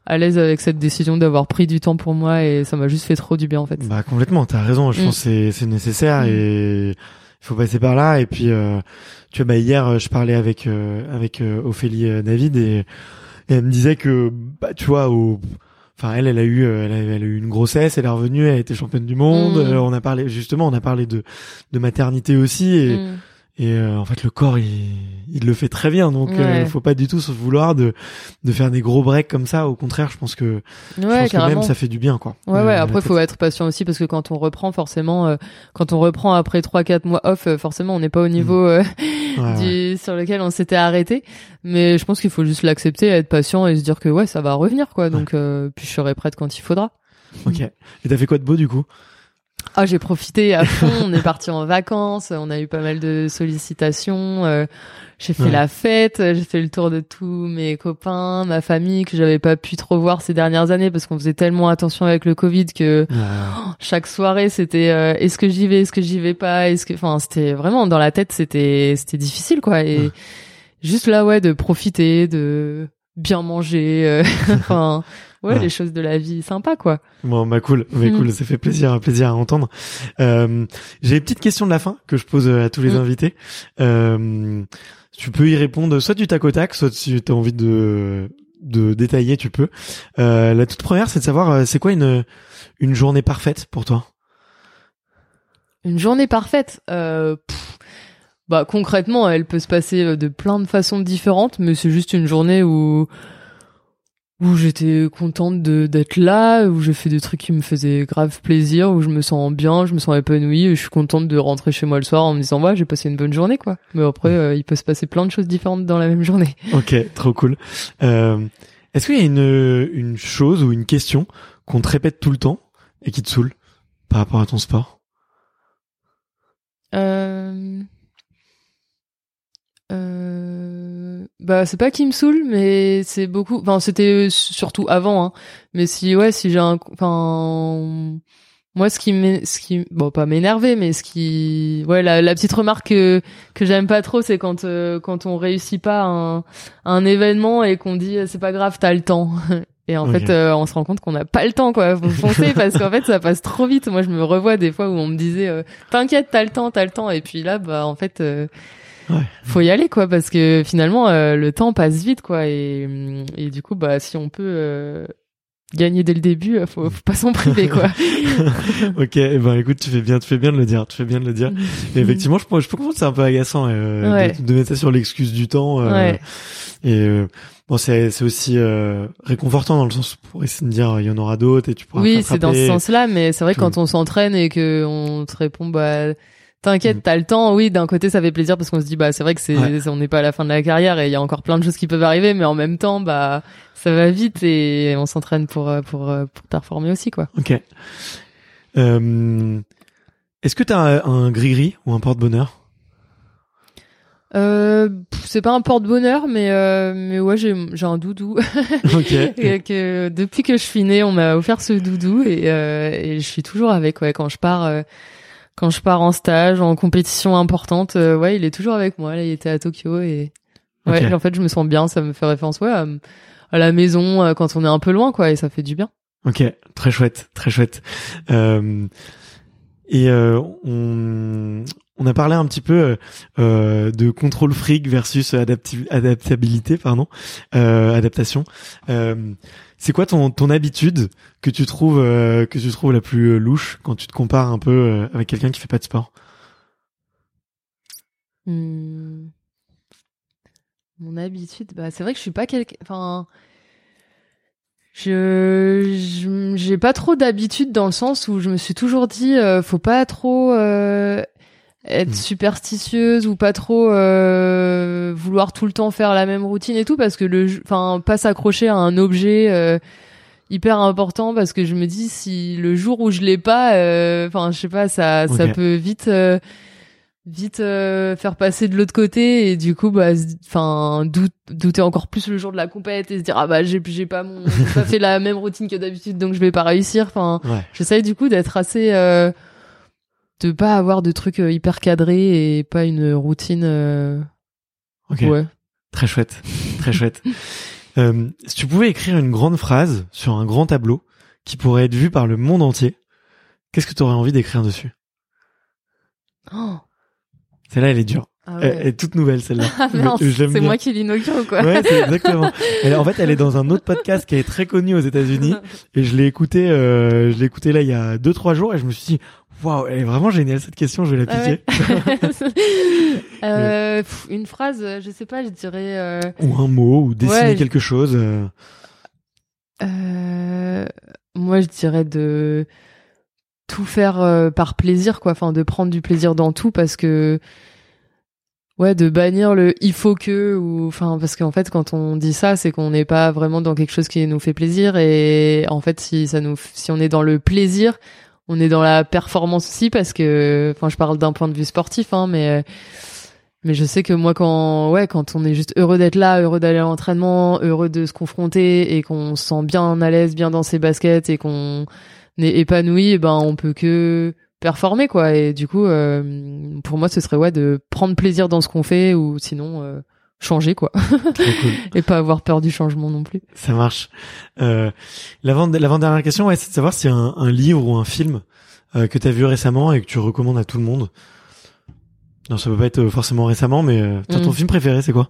[SPEAKER 2] à l'aise avec cette décision d'avoir pris du temps pour moi et ça m'a juste fait trop du bien en fait.
[SPEAKER 3] Bah complètement, t'as raison. Je
[SPEAKER 2] Mm.
[SPEAKER 3] pense que c'est c'est nécessaire
[SPEAKER 2] Mm.
[SPEAKER 3] et faut passer par là. Et puis euh, tu vois, bah hier je parlais avec euh, avec euh, Ophélie David et, et elle me disait que bah tu vois au Enfin, elle, elle a eu, elle a, elle a eu une grossesse, elle est revenue, elle a été championne du monde.
[SPEAKER 2] Mm.
[SPEAKER 3] euh, on a parlé justement, on a parlé de de maternité aussi, et,
[SPEAKER 2] Mm.
[SPEAKER 3] Et euh, en fait le corps il, il le fait très bien, donc euh,
[SPEAKER 2] Ouais.
[SPEAKER 3] faut pas du tout se vouloir de de faire des gros breaks comme ça. Au contraire, je pense que je
[SPEAKER 2] Ouais,
[SPEAKER 3] pense que même ça fait du bien, quoi.
[SPEAKER 2] Ouais,
[SPEAKER 3] Euh,
[SPEAKER 2] ouais. Après, faut être patient aussi parce que quand on reprend, forcément, euh, quand on reprend après trois, quatre mois off, euh, forcément, on n'est pas au niveau euh,
[SPEAKER 3] Ouais, ouais.
[SPEAKER 2] du sur lequel on s'était arrêté. Mais je pense qu'il faut juste l'accepter, être patient et se dire que ouais, ça va revenir, quoi. Donc, euh, puis je serai prête quand il faudra.
[SPEAKER 3] Ok. Et t'as fait quoi de beau du coup?
[SPEAKER 2] Ah, j'ai profité à fond. on est parti en vacances. On a eu pas mal de sollicitations. euh, j'ai fait
[SPEAKER 3] Ouais.
[SPEAKER 2] la fête. J'ai fait le tour de tous mes copains, ma famille que j'avais pas pu trop voir ces dernières années parce qu'on faisait tellement attention avec le Covid que chaque soirée c'était euh, est-ce que j'y vais est-ce que j'y vais pas est-ce que enfin c'était vraiment dans la tête c'était c'était difficile quoi et
[SPEAKER 3] Ouais.
[SPEAKER 2] juste là ouais de profiter de bien manger euh, enfin ouais,
[SPEAKER 3] Ouais.
[SPEAKER 2] les choses de la vie sympa quoi
[SPEAKER 3] Bon, bah cool, mais
[SPEAKER 2] Mm.
[SPEAKER 3] cool, ça fait plaisir, plaisir à entendre. Euh, J'ai une petite question de la fin que je pose à tous les
[SPEAKER 2] Mm.
[SPEAKER 3] invités. Euh, tu peux y répondre soit du tac au tac, soit si tu as envie de de détailler, tu peux. Euh, la toute première, c'est de savoir euh, c'est quoi une une journée parfaite pour toi?
[SPEAKER 2] une journée parfaite euh, pff, bah concrètement, elle peut se passer euh, de plein de façons différentes, mais c'est juste une journée où où j'étais contente d'être là, où j'ai fait des trucs qui me faisaient grave plaisir, où je me sens bien, je me sens épanouie, et je suis contente de rentrer chez moi le soir en me disant ouais j'ai passé une bonne journée quoi. Mais après euh, il peut se passer plein de choses différentes dans la même journée.
[SPEAKER 3] Ok, trop cool. Euh, Est-ce qu'il y a une une chose ou une question qu'on te répète tout le temps et qui te saoule par rapport à ton sport
[SPEAKER 2] Euh... Euh... Bah c'est pas qui me saoule, mais c'est beaucoup. Enfin c'était surtout avant. Hein. Mais si ouais, si j'ai un, enfin moi ce qui ce qui bon pas m'énerver, mais ce qui ouais la, la petite remarque que que j'aime pas trop, c'est quand euh, quand on réussit pas un un événement et qu'on dit c'est pas grave, t'as le temps. Et en fait, euh, on se rend compte qu'on n'a pas le temps, quoi. Faut foncer parce qu'en fait, ça passe trop vite. Moi, je me revois des fois où on me disait, euh, t'inquiète, t'as le temps, t'as le temps. Et puis là, bah, en fait, euh,
[SPEAKER 3] Ouais.
[SPEAKER 2] faut y aller, quoi, parce que finalement, euh, le temps passe vite, quoi. Et, hum, et du coup, bah, si on peut euh, gagner dès le début, euh, faut, faut pas s'en priver, quoi.
[SPEAKER 3] Ok, eh ben écoute, tu fais bien, tu fais bien de le dire, tu fais bien de le dire. Et effectivement, je, peux- je peux comprendre que c'est un peu agaçant euh,
[SPEAKER 2] Ouais.
[SPEAKER 3] de, de mettre ça sur l'excuse du temps. euh,
[SPEAKER 2] Ouais.
[SPEAKER 3] Et euh, bon, c'est c'est aussi euh, réconfortant dans le sens pour essayer de dire il y en aura d'autres et tu pourras
[SPEAKER 2] Oui, c'est dans ce sens-là, mais c'est vrai que quand on s'entraîne et que on te répond, bah, t'inquiète,
[SPEAKER 3] Mm.
[SPEAKER 2] t'as le temps. Oui, d'un côté, ça fait plaisir parce qu'on se dit, bah, c'est vrai que c'est,
[SPEAKER 3] Ouais.
[SPEAKER 2] on n'est pas à la fin de la carrière et il y a encore plein de choses qui peuvent arriver, mais en même temps, bah, ça va vite et on s'entraîne pour, euh, pour, euh, pour performer aussi, quoi.
[SPEAKER 3] Ok. Euh, Est-ce que t'as un, gris-gris ou un porte-bonheur?
[SPEAKER 2] Euh, c'est pas un porte-bonheur, mais, euh, mais ouais, j'ai, j'ai un doudou.
[SPEAKER 3] Ok.
[SPEAKER 2] et que depuis que je suis née, on m'a offert ce doudou et, euh, et je suis toujours avec. Ouais, quand je pars, euh, quand je pars en stage, en compétition importante, euh, ouais, il est toujours avec moi. Là, il était à Tokyo et ouais, en fait, je me sens bien. Ça me fait référence, ouais, à, à la maison euh, quand on est un peu loin, quoi, et ça fait du bien.
[SPEAKER 3] Ok, très chouette, très chouette. Euh, et euh, on, on a parlé un petit peu euh, de contrôle fric versus adaptabilité, pardon, euh, adaptation. Euh, c'est quoi ton, ton habitude que tu trouves euh, que tu trouves la plus euh, louche quand tu te compares un peu euh, avec quelqu'un qui fait pas de sport?
[SPEAKER 2] Hmm. Mon habitude, bah c'est vrai que je suis pas quelqu'un. Enfin, je j'ai pas trop d'habitude dans le sens où je me suis toujours dit, euh, faut pas trop euh, être
[SPEAKER 3] Mm.
[SPEAKER 2] superstitieuse ou pas trop euh, vouloir tout le temps faire la même routine et tout parce que le, enfin, pas s'accrocher à un objet. euh, hyper important parce que je me dis si le jour où je l'ai pas euh, enfin je sais pas ça ça peut vite euh, vite euh, faire passer de l'autre côté et du coup bah enfin doute- douter encore plus le jour de la compète et se dire ah bah j'ai j'ai pas mon j'ai pas fait la même routine que d'habitude donc je vais pas réussir enfin
[SPEAKER 3] Ouais.
[SPEAKER 2] j'essaye du coup d'être assez euh, de pas avoir de trucs euh, hyper cadrés et pas une routine euh,
[SPEAKER 3] Ok.
[SPEAKER 2] ouais
[SPEAKER 3] Très chouette, très chouette. Euh, si tu pouvais écrire une grande phrase sur un grand tableau qui pourrait être vu par le monde entier, qu'est-ce que tu aurais envie d'écrire dessus?
[SPEAKER 2] Oh,
[SPEAKER 3] Celle-là, elle est dure.
[SPEAKER 2] ah
[SPEAKER 3] Elle,
[SPEAKER 2] ouais.
[SPEAKER 3] elle est toute nouvelle, celle-là.
[SPEAKER 2] Ah c'est moi qui l'inaugure quoi
[SPEAKER 3] Ouais, c'est exactement. Elle- en fait, elle est dans un autre podcast qui est très connu aux États-Unis et je l'ai écouté, euh, je l'ai écouté là il y a deux trois jours et je me suis dit, waouh, elle est vraiment géniale cette question, je vais la
[SPEAKER 2] Ah ouais.
[SPEAKER 3] piquer.
[SPEAKER 2] Euh, pff, une phrase, euh, je sais pas, je dirais. Euh,
[SPEAKER 3] ou un mot ou dessiner
[SPEAKER 2] Ouais.
[SPEAKER 3] quelque chose. euh.
[SPEAKER 2] euh, moi, je dirais de tout faire euh, par plaisir, quoi. Enfin, de prendre du plaisir dans tout, parce que ouais, de bannir le il faut que ou enfin parce qu'en fait, quand on dit ça, c'est qu'on n'est pas vraiment dans quelque chose qui nous fait plaisir et en fait, si ça nous, si on est dans le plaisir, on est dans la performance aussi parce que, enfin, je parle d'un point de vue sportif, hein, mais euh, mais je sais que moi, quand ouais, quand on est juste heureux d'être là, heureux d'aller à l'entraînement, heureux de se confronter et qu'on se sent bien à l'aise, bien dans ses baskets et qu'on est épanoui, eh ben on peut que performer quoi. Et du coup, euh, pour moi, ce serait ouais de prendre plaisir dans ce qu'on fait ou sinon euh, changer quoi
[SPEAKER 3] cool.
[SPEAKER 2] et pas avoir peur du changement non plus.
[SPEAKER 3] Ça marche. Euh, l'avant, l'avant-dernière question, ouais, c'est de savoir a un, un livre ou un film euh, que tu as vu récemment et que tu recommandes à tout le monde. Non, ça peut pas être forcément récemment, mais euh, toi, ton
[SPEAKER 2] Mm.
[SPEAKER 3] film préféré, c'est quoi?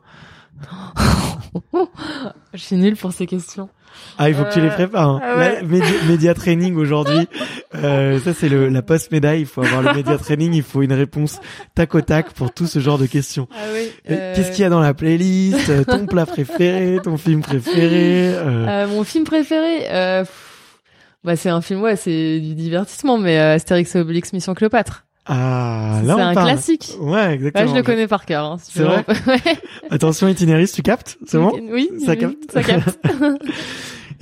[SPEAKER 2] Je suis nulle pour ces questions.
[SPEAKER 3] Ah, il faut que tu les
[SPEAKER 2] Euh,
[SPEAKER 3] prépares. Hein.
[SPEAKER 2] ah ouais.
[SPEAKER 3] Média, média training aujourd'hui. Euh, ça c'est le la post médaille. Il faut avoir le média training. Il faut une réponse tac au tac pour tout ce genre de questions.
[SPEAKER 2] Ah oui.
[SPEAKER 3] Euh, Qu'est-ce qu'il y a dans la playlist Euh, Ton plat préféré Ton film préféré euh,
[SPEAKER 2] Euh, mon film préféré, euh, bah c'est un film, ouais, c'est du divertissement, mais euh, Astérix et Obélix Mission Cléopâtre.
[SPEAKER 3] Ah,
[SPEAKER 2] c'est
[SPEAKER 3] là on
[SPEAKER 2] un
[SPEAKER 3] parle.
[SPEAKER 2] classique.
[SPEAKER 3] Ouais, exactement.
[SPEAKER 2] Ouais, je le connais par cœur. Hein, si
[SPEAKER 3] C'est vrai
[SPEAKER 2] Ouais.
[SPEAKER 3] Attention itinéraire, tu captes? C'est bon?
[SPEAKER 2] Oui,
[SPEAKER 3] Ça capte
[SPEAKER 2] Ça capte.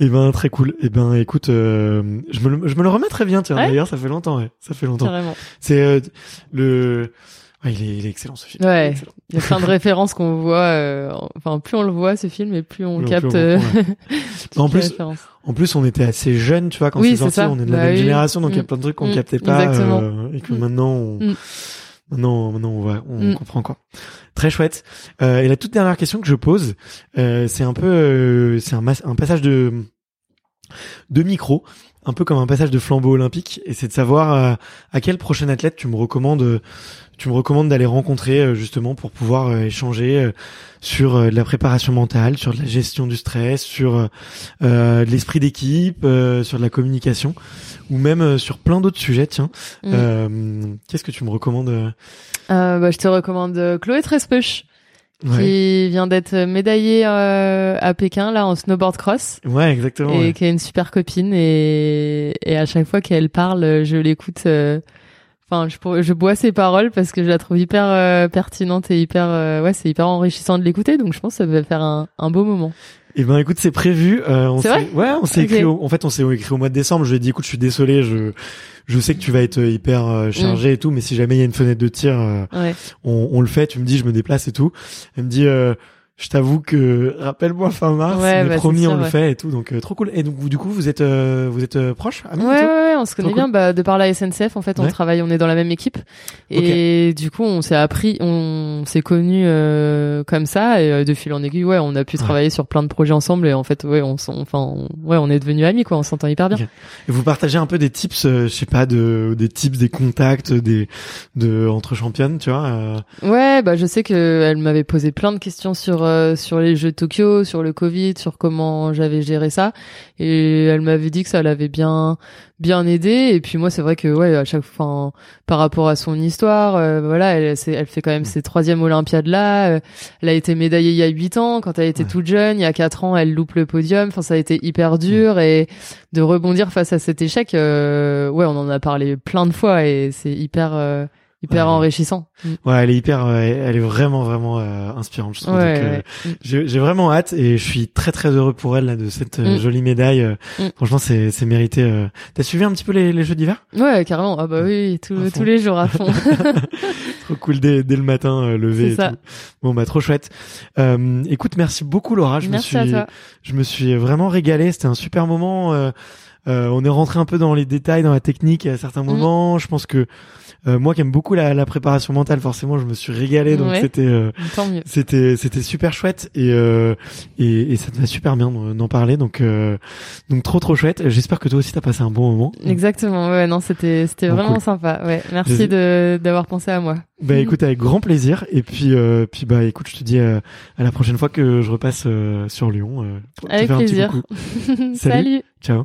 [SPEAKER 3] Eh ben très cool. Eh ben écoute, euh, je me le, je me le remets très bien. Tiens,
[SPEAKER 2] Ouais
[SPEAKER 3] d'ailleurs, ça fait longtemps. Ouais, ça fait longtemps. C'est euh, le. Ouais, il est, il est excellent ce film.
[SPEAKER 2] Ouais.
[SPEAKER 3] excellent.
[SPEAKER 2] Il y a plein de références qu'on voit. euh, enfin, plus on le voit ce film, et plus on
[SPEAKER 3] Plus on-
[SPEAKER 2] capte.
[SPEAKER 3] plus on
[SPEAKER 2] euh,
[SPEAKER 3] comprend, ouais.
[SPEAKER 2] toutes
[SPEAKER 3] En plus. En plus, on était assez jeunes, tu vois, quand
[SPEAKER 2] Oui,
[SPEAKER 3] c'est sorti.
[SPEAKER 2] ça.
[SPEAKER 3] On est de la
[SPEAKER 2] Bah
[SPEAKER 3] même
[SPEAKER 2] oui.
[SPEAKER 3] génération, donc il y a
[SPEAKER 2] Mm.
[SPEAKER 3] plein de trucs qu'on
[SPEAKER 2] Mm.
[SPEAKER 3] captait pas, euh, et que
[SPEAKER 2] Mm.
[SPEAKER 3] maintenant, on,
[SPEAKER 2] Mm.
[SPEAKER 3] maintenant, maintenant, on va, on comprend quoi. Très chouette. Euh, et la toute dernière question que je pose, euh, c'est un peu, euh, c'est un, un passage de, de micro, un peu comme un passage de flambeau olympique, et c'est de savoir euh, à quel prochain athlète tu me recommandes, tu me recommandes d'aller rencontrer euh, justement pour pouvoir euh, échanger euh, sur euh, de la préparation mentale, sur de la gestion du stress, sur euh, euh, de l'esprit d'équipe, euh, sur de la communication, ou même euh, sur plein d'autres sujets. Tiens,
[SPEAKER 2] Mm.
[SPEAKER 3] Euh, qu'est-ce que tu me recommandes euh?
[SPEAKER 2] Euh, bah, je te recommande euh, Chloé Trespeuch,
[SPEAKER 3] Ouais,
[SPEAKER 2] qui vient d'être médaillée euh, à Pékin là en snowboard cross.
[SPEAKER 3] ouais, exactement.
[SPEAKER 2] et
[SPEAKER 3] ouais.
[SPEAKER 2] qui est une super copine et, et à chaque fois qu'elle parle, je l'écoute. euh, Enfin, je, je bois ses paroles parce que je la trouve hyper euh, pertinente et hyper, euh, ouais, c'est hyper enrichissant de l'écouter. Donc, je pense que ça va faire un, un beau moment.
[SPEAKER 3] Eh ben écoute, c'est prévu. Euh, on
[SPEAKER 2] C'est
[SPEAKER 3] s'est-
[SPEAKER 2] vrai
[SPEAKER 3] Ouais, on s'est écrit. Au... En fait, on s'est écrit au mois de décembre. Je lui ai dit, écoute, je suis désolé, je je sais que tu vas être euh, hyper euh, chargé et tout, mais si jamais il y a une fenêtre de tir, euh,
[SPEAKER 2] Ouais.
[SPEAKER 3] on, on le fait. Tu me dis, je me déplace et tout. Elle me dit, euh, je t'avoue que rappelle-moi fin mars,
[SPEAKER 2] Ouais,
[SPEAKER 3] mais
[SPEAKER 2] bah,
[SPEAKER 3] promis, on le fait et tout. Donc euh, trop cool. Et donc vous, du coup, vous êtes euh, vous êtes euh, proches, amis
[SPEAKER 2] Ouais, ouais, on se connaît
[SPEAKER 3] Trop
[SPEAKER 2] bien, bah, de par la SNCF, en fait, on travaille, on est dans la même équipe. Et du coup, on s'est appris, on s'est connus, euh, comme ça, et euh, de fil en aiguille, ouais, on a pu travailler sur plein de projets ensemble, et en fait, ouais, on enfin, on- ouais, on est devenus amis, quoi, on s'entend hyper bien.
[SPEAKER 3] Et vous partagez un peu des tips, euh, je sais pas, de des tips, des contacts, des de entre championnes, tu vois.
[SPEAKER 2] Ouais, bah je sais que elle m'avait posé plein de questions sur euh, sur les Jeux de Tokyo, sur le Covid, sur comment j'avais géré ça, et elle m'avait dit que ça l'avait bien bien aidé. Et puis moi, c'est vrai que ouais, à chaque fois, par rapport à son histoire, euh, voilà, elle elle fait quand même ses troisième Olympiades là. euh, elle a été médaillée il y a huit ans. Quand elle était
[SPEAKER 3] Ouais.
[SPEAKER 2] toute jeune, il y a quatre ans, elle loupe le podium. Enfin, ça a été hyper dur et de rebondir face à cet échec, euh, ouais, on en a parlé plein de fois et c'est hyper euh, hyper enrichissant.
[SPEAKER 3] Ouais, elle est hyper, euh, elle est vraiment vraiment euh, inspirante. Je trouve.
[SPEAKER 2] Ouais,
[SPEAKER 3] Donc, euh,
[SPEAKER 2] ouais. Mm.
[SPEAKER 3] J'ai j'ai vraiment hâte et je suis très très heureux pour elle là, de cette euh,
[SPEAKER 2] Mm.
[SPEAKER 3] jolie médaille.
[SPEAKER 2] Mm.
[SPEAKER 3] Franchement, c'est c'est mérité. T'as suivi un petit peu les, les jeux d'hiver?
[SPEAKER 2] Ouais, carrément. Ah bah oui, tout- tous les jours à fond.
[SPEAKER 3] Trop cool dès, dès le matin euh, levé.
[SPEAKER 2] C'est
[SPEAKER 3] et
[SPEAKER 2] ça.
[SPEAKER 3] tout. Bon bah trop chouette. Euh, écoute, merci beaucoup Laura. Je
[SPEAKER 2] Merci
[SPEAKER 3] me
[SPEAKER 2] à toi.
[SPEAKER 3] je me suis vraiment régalé. C'était un super moment. Euh, on est rentré un peu dans les détails, dans la technique à
[SPEAKER 2] Mm.
[SPEAKER 3] certains moments. Je pense que euh, moi qui aime beaucoup la, la préparation mentale, forcément, je me suis régalé. Donc
[SPEAKER 2] Ouais.
[SPEAKER 3] c'était euh,
[SPEAKER 2] mieux.
[SPEAKER 3] c'était c'était super chouette et euh, et, et ça te va super bien d'en parler. Donc euh, donc trop trop chouette. J'espère que toi aussi t'as passé un bon moment.
[SPEAKER 2] Exactement. Ouais, non, c'était c'était
[SPEAKER 3] Bon,
[SPEAKER 2] vraiment
[SPEAKER 3] cool.
[SPEAKER 2] sympa. Ouais, merci de d'avoir pensé à moi.
[SPEAKER 3] Bah écoute avec grand plaisir et puis euh, puis bah écoute je te dis euh, à la prochaine fois que je repasse euh, sur Lyon te
[SPEAKER 2] Avec
[SPEAKER 3] faire un petit
[SPEAKER 2] plaisir.
[SPEAKER 3] coucou.
[SPEAKER 2] Salut.
[SPEAKER 3] Ciao.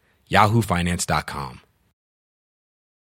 [SPEAKER 5] yahoofinance.com.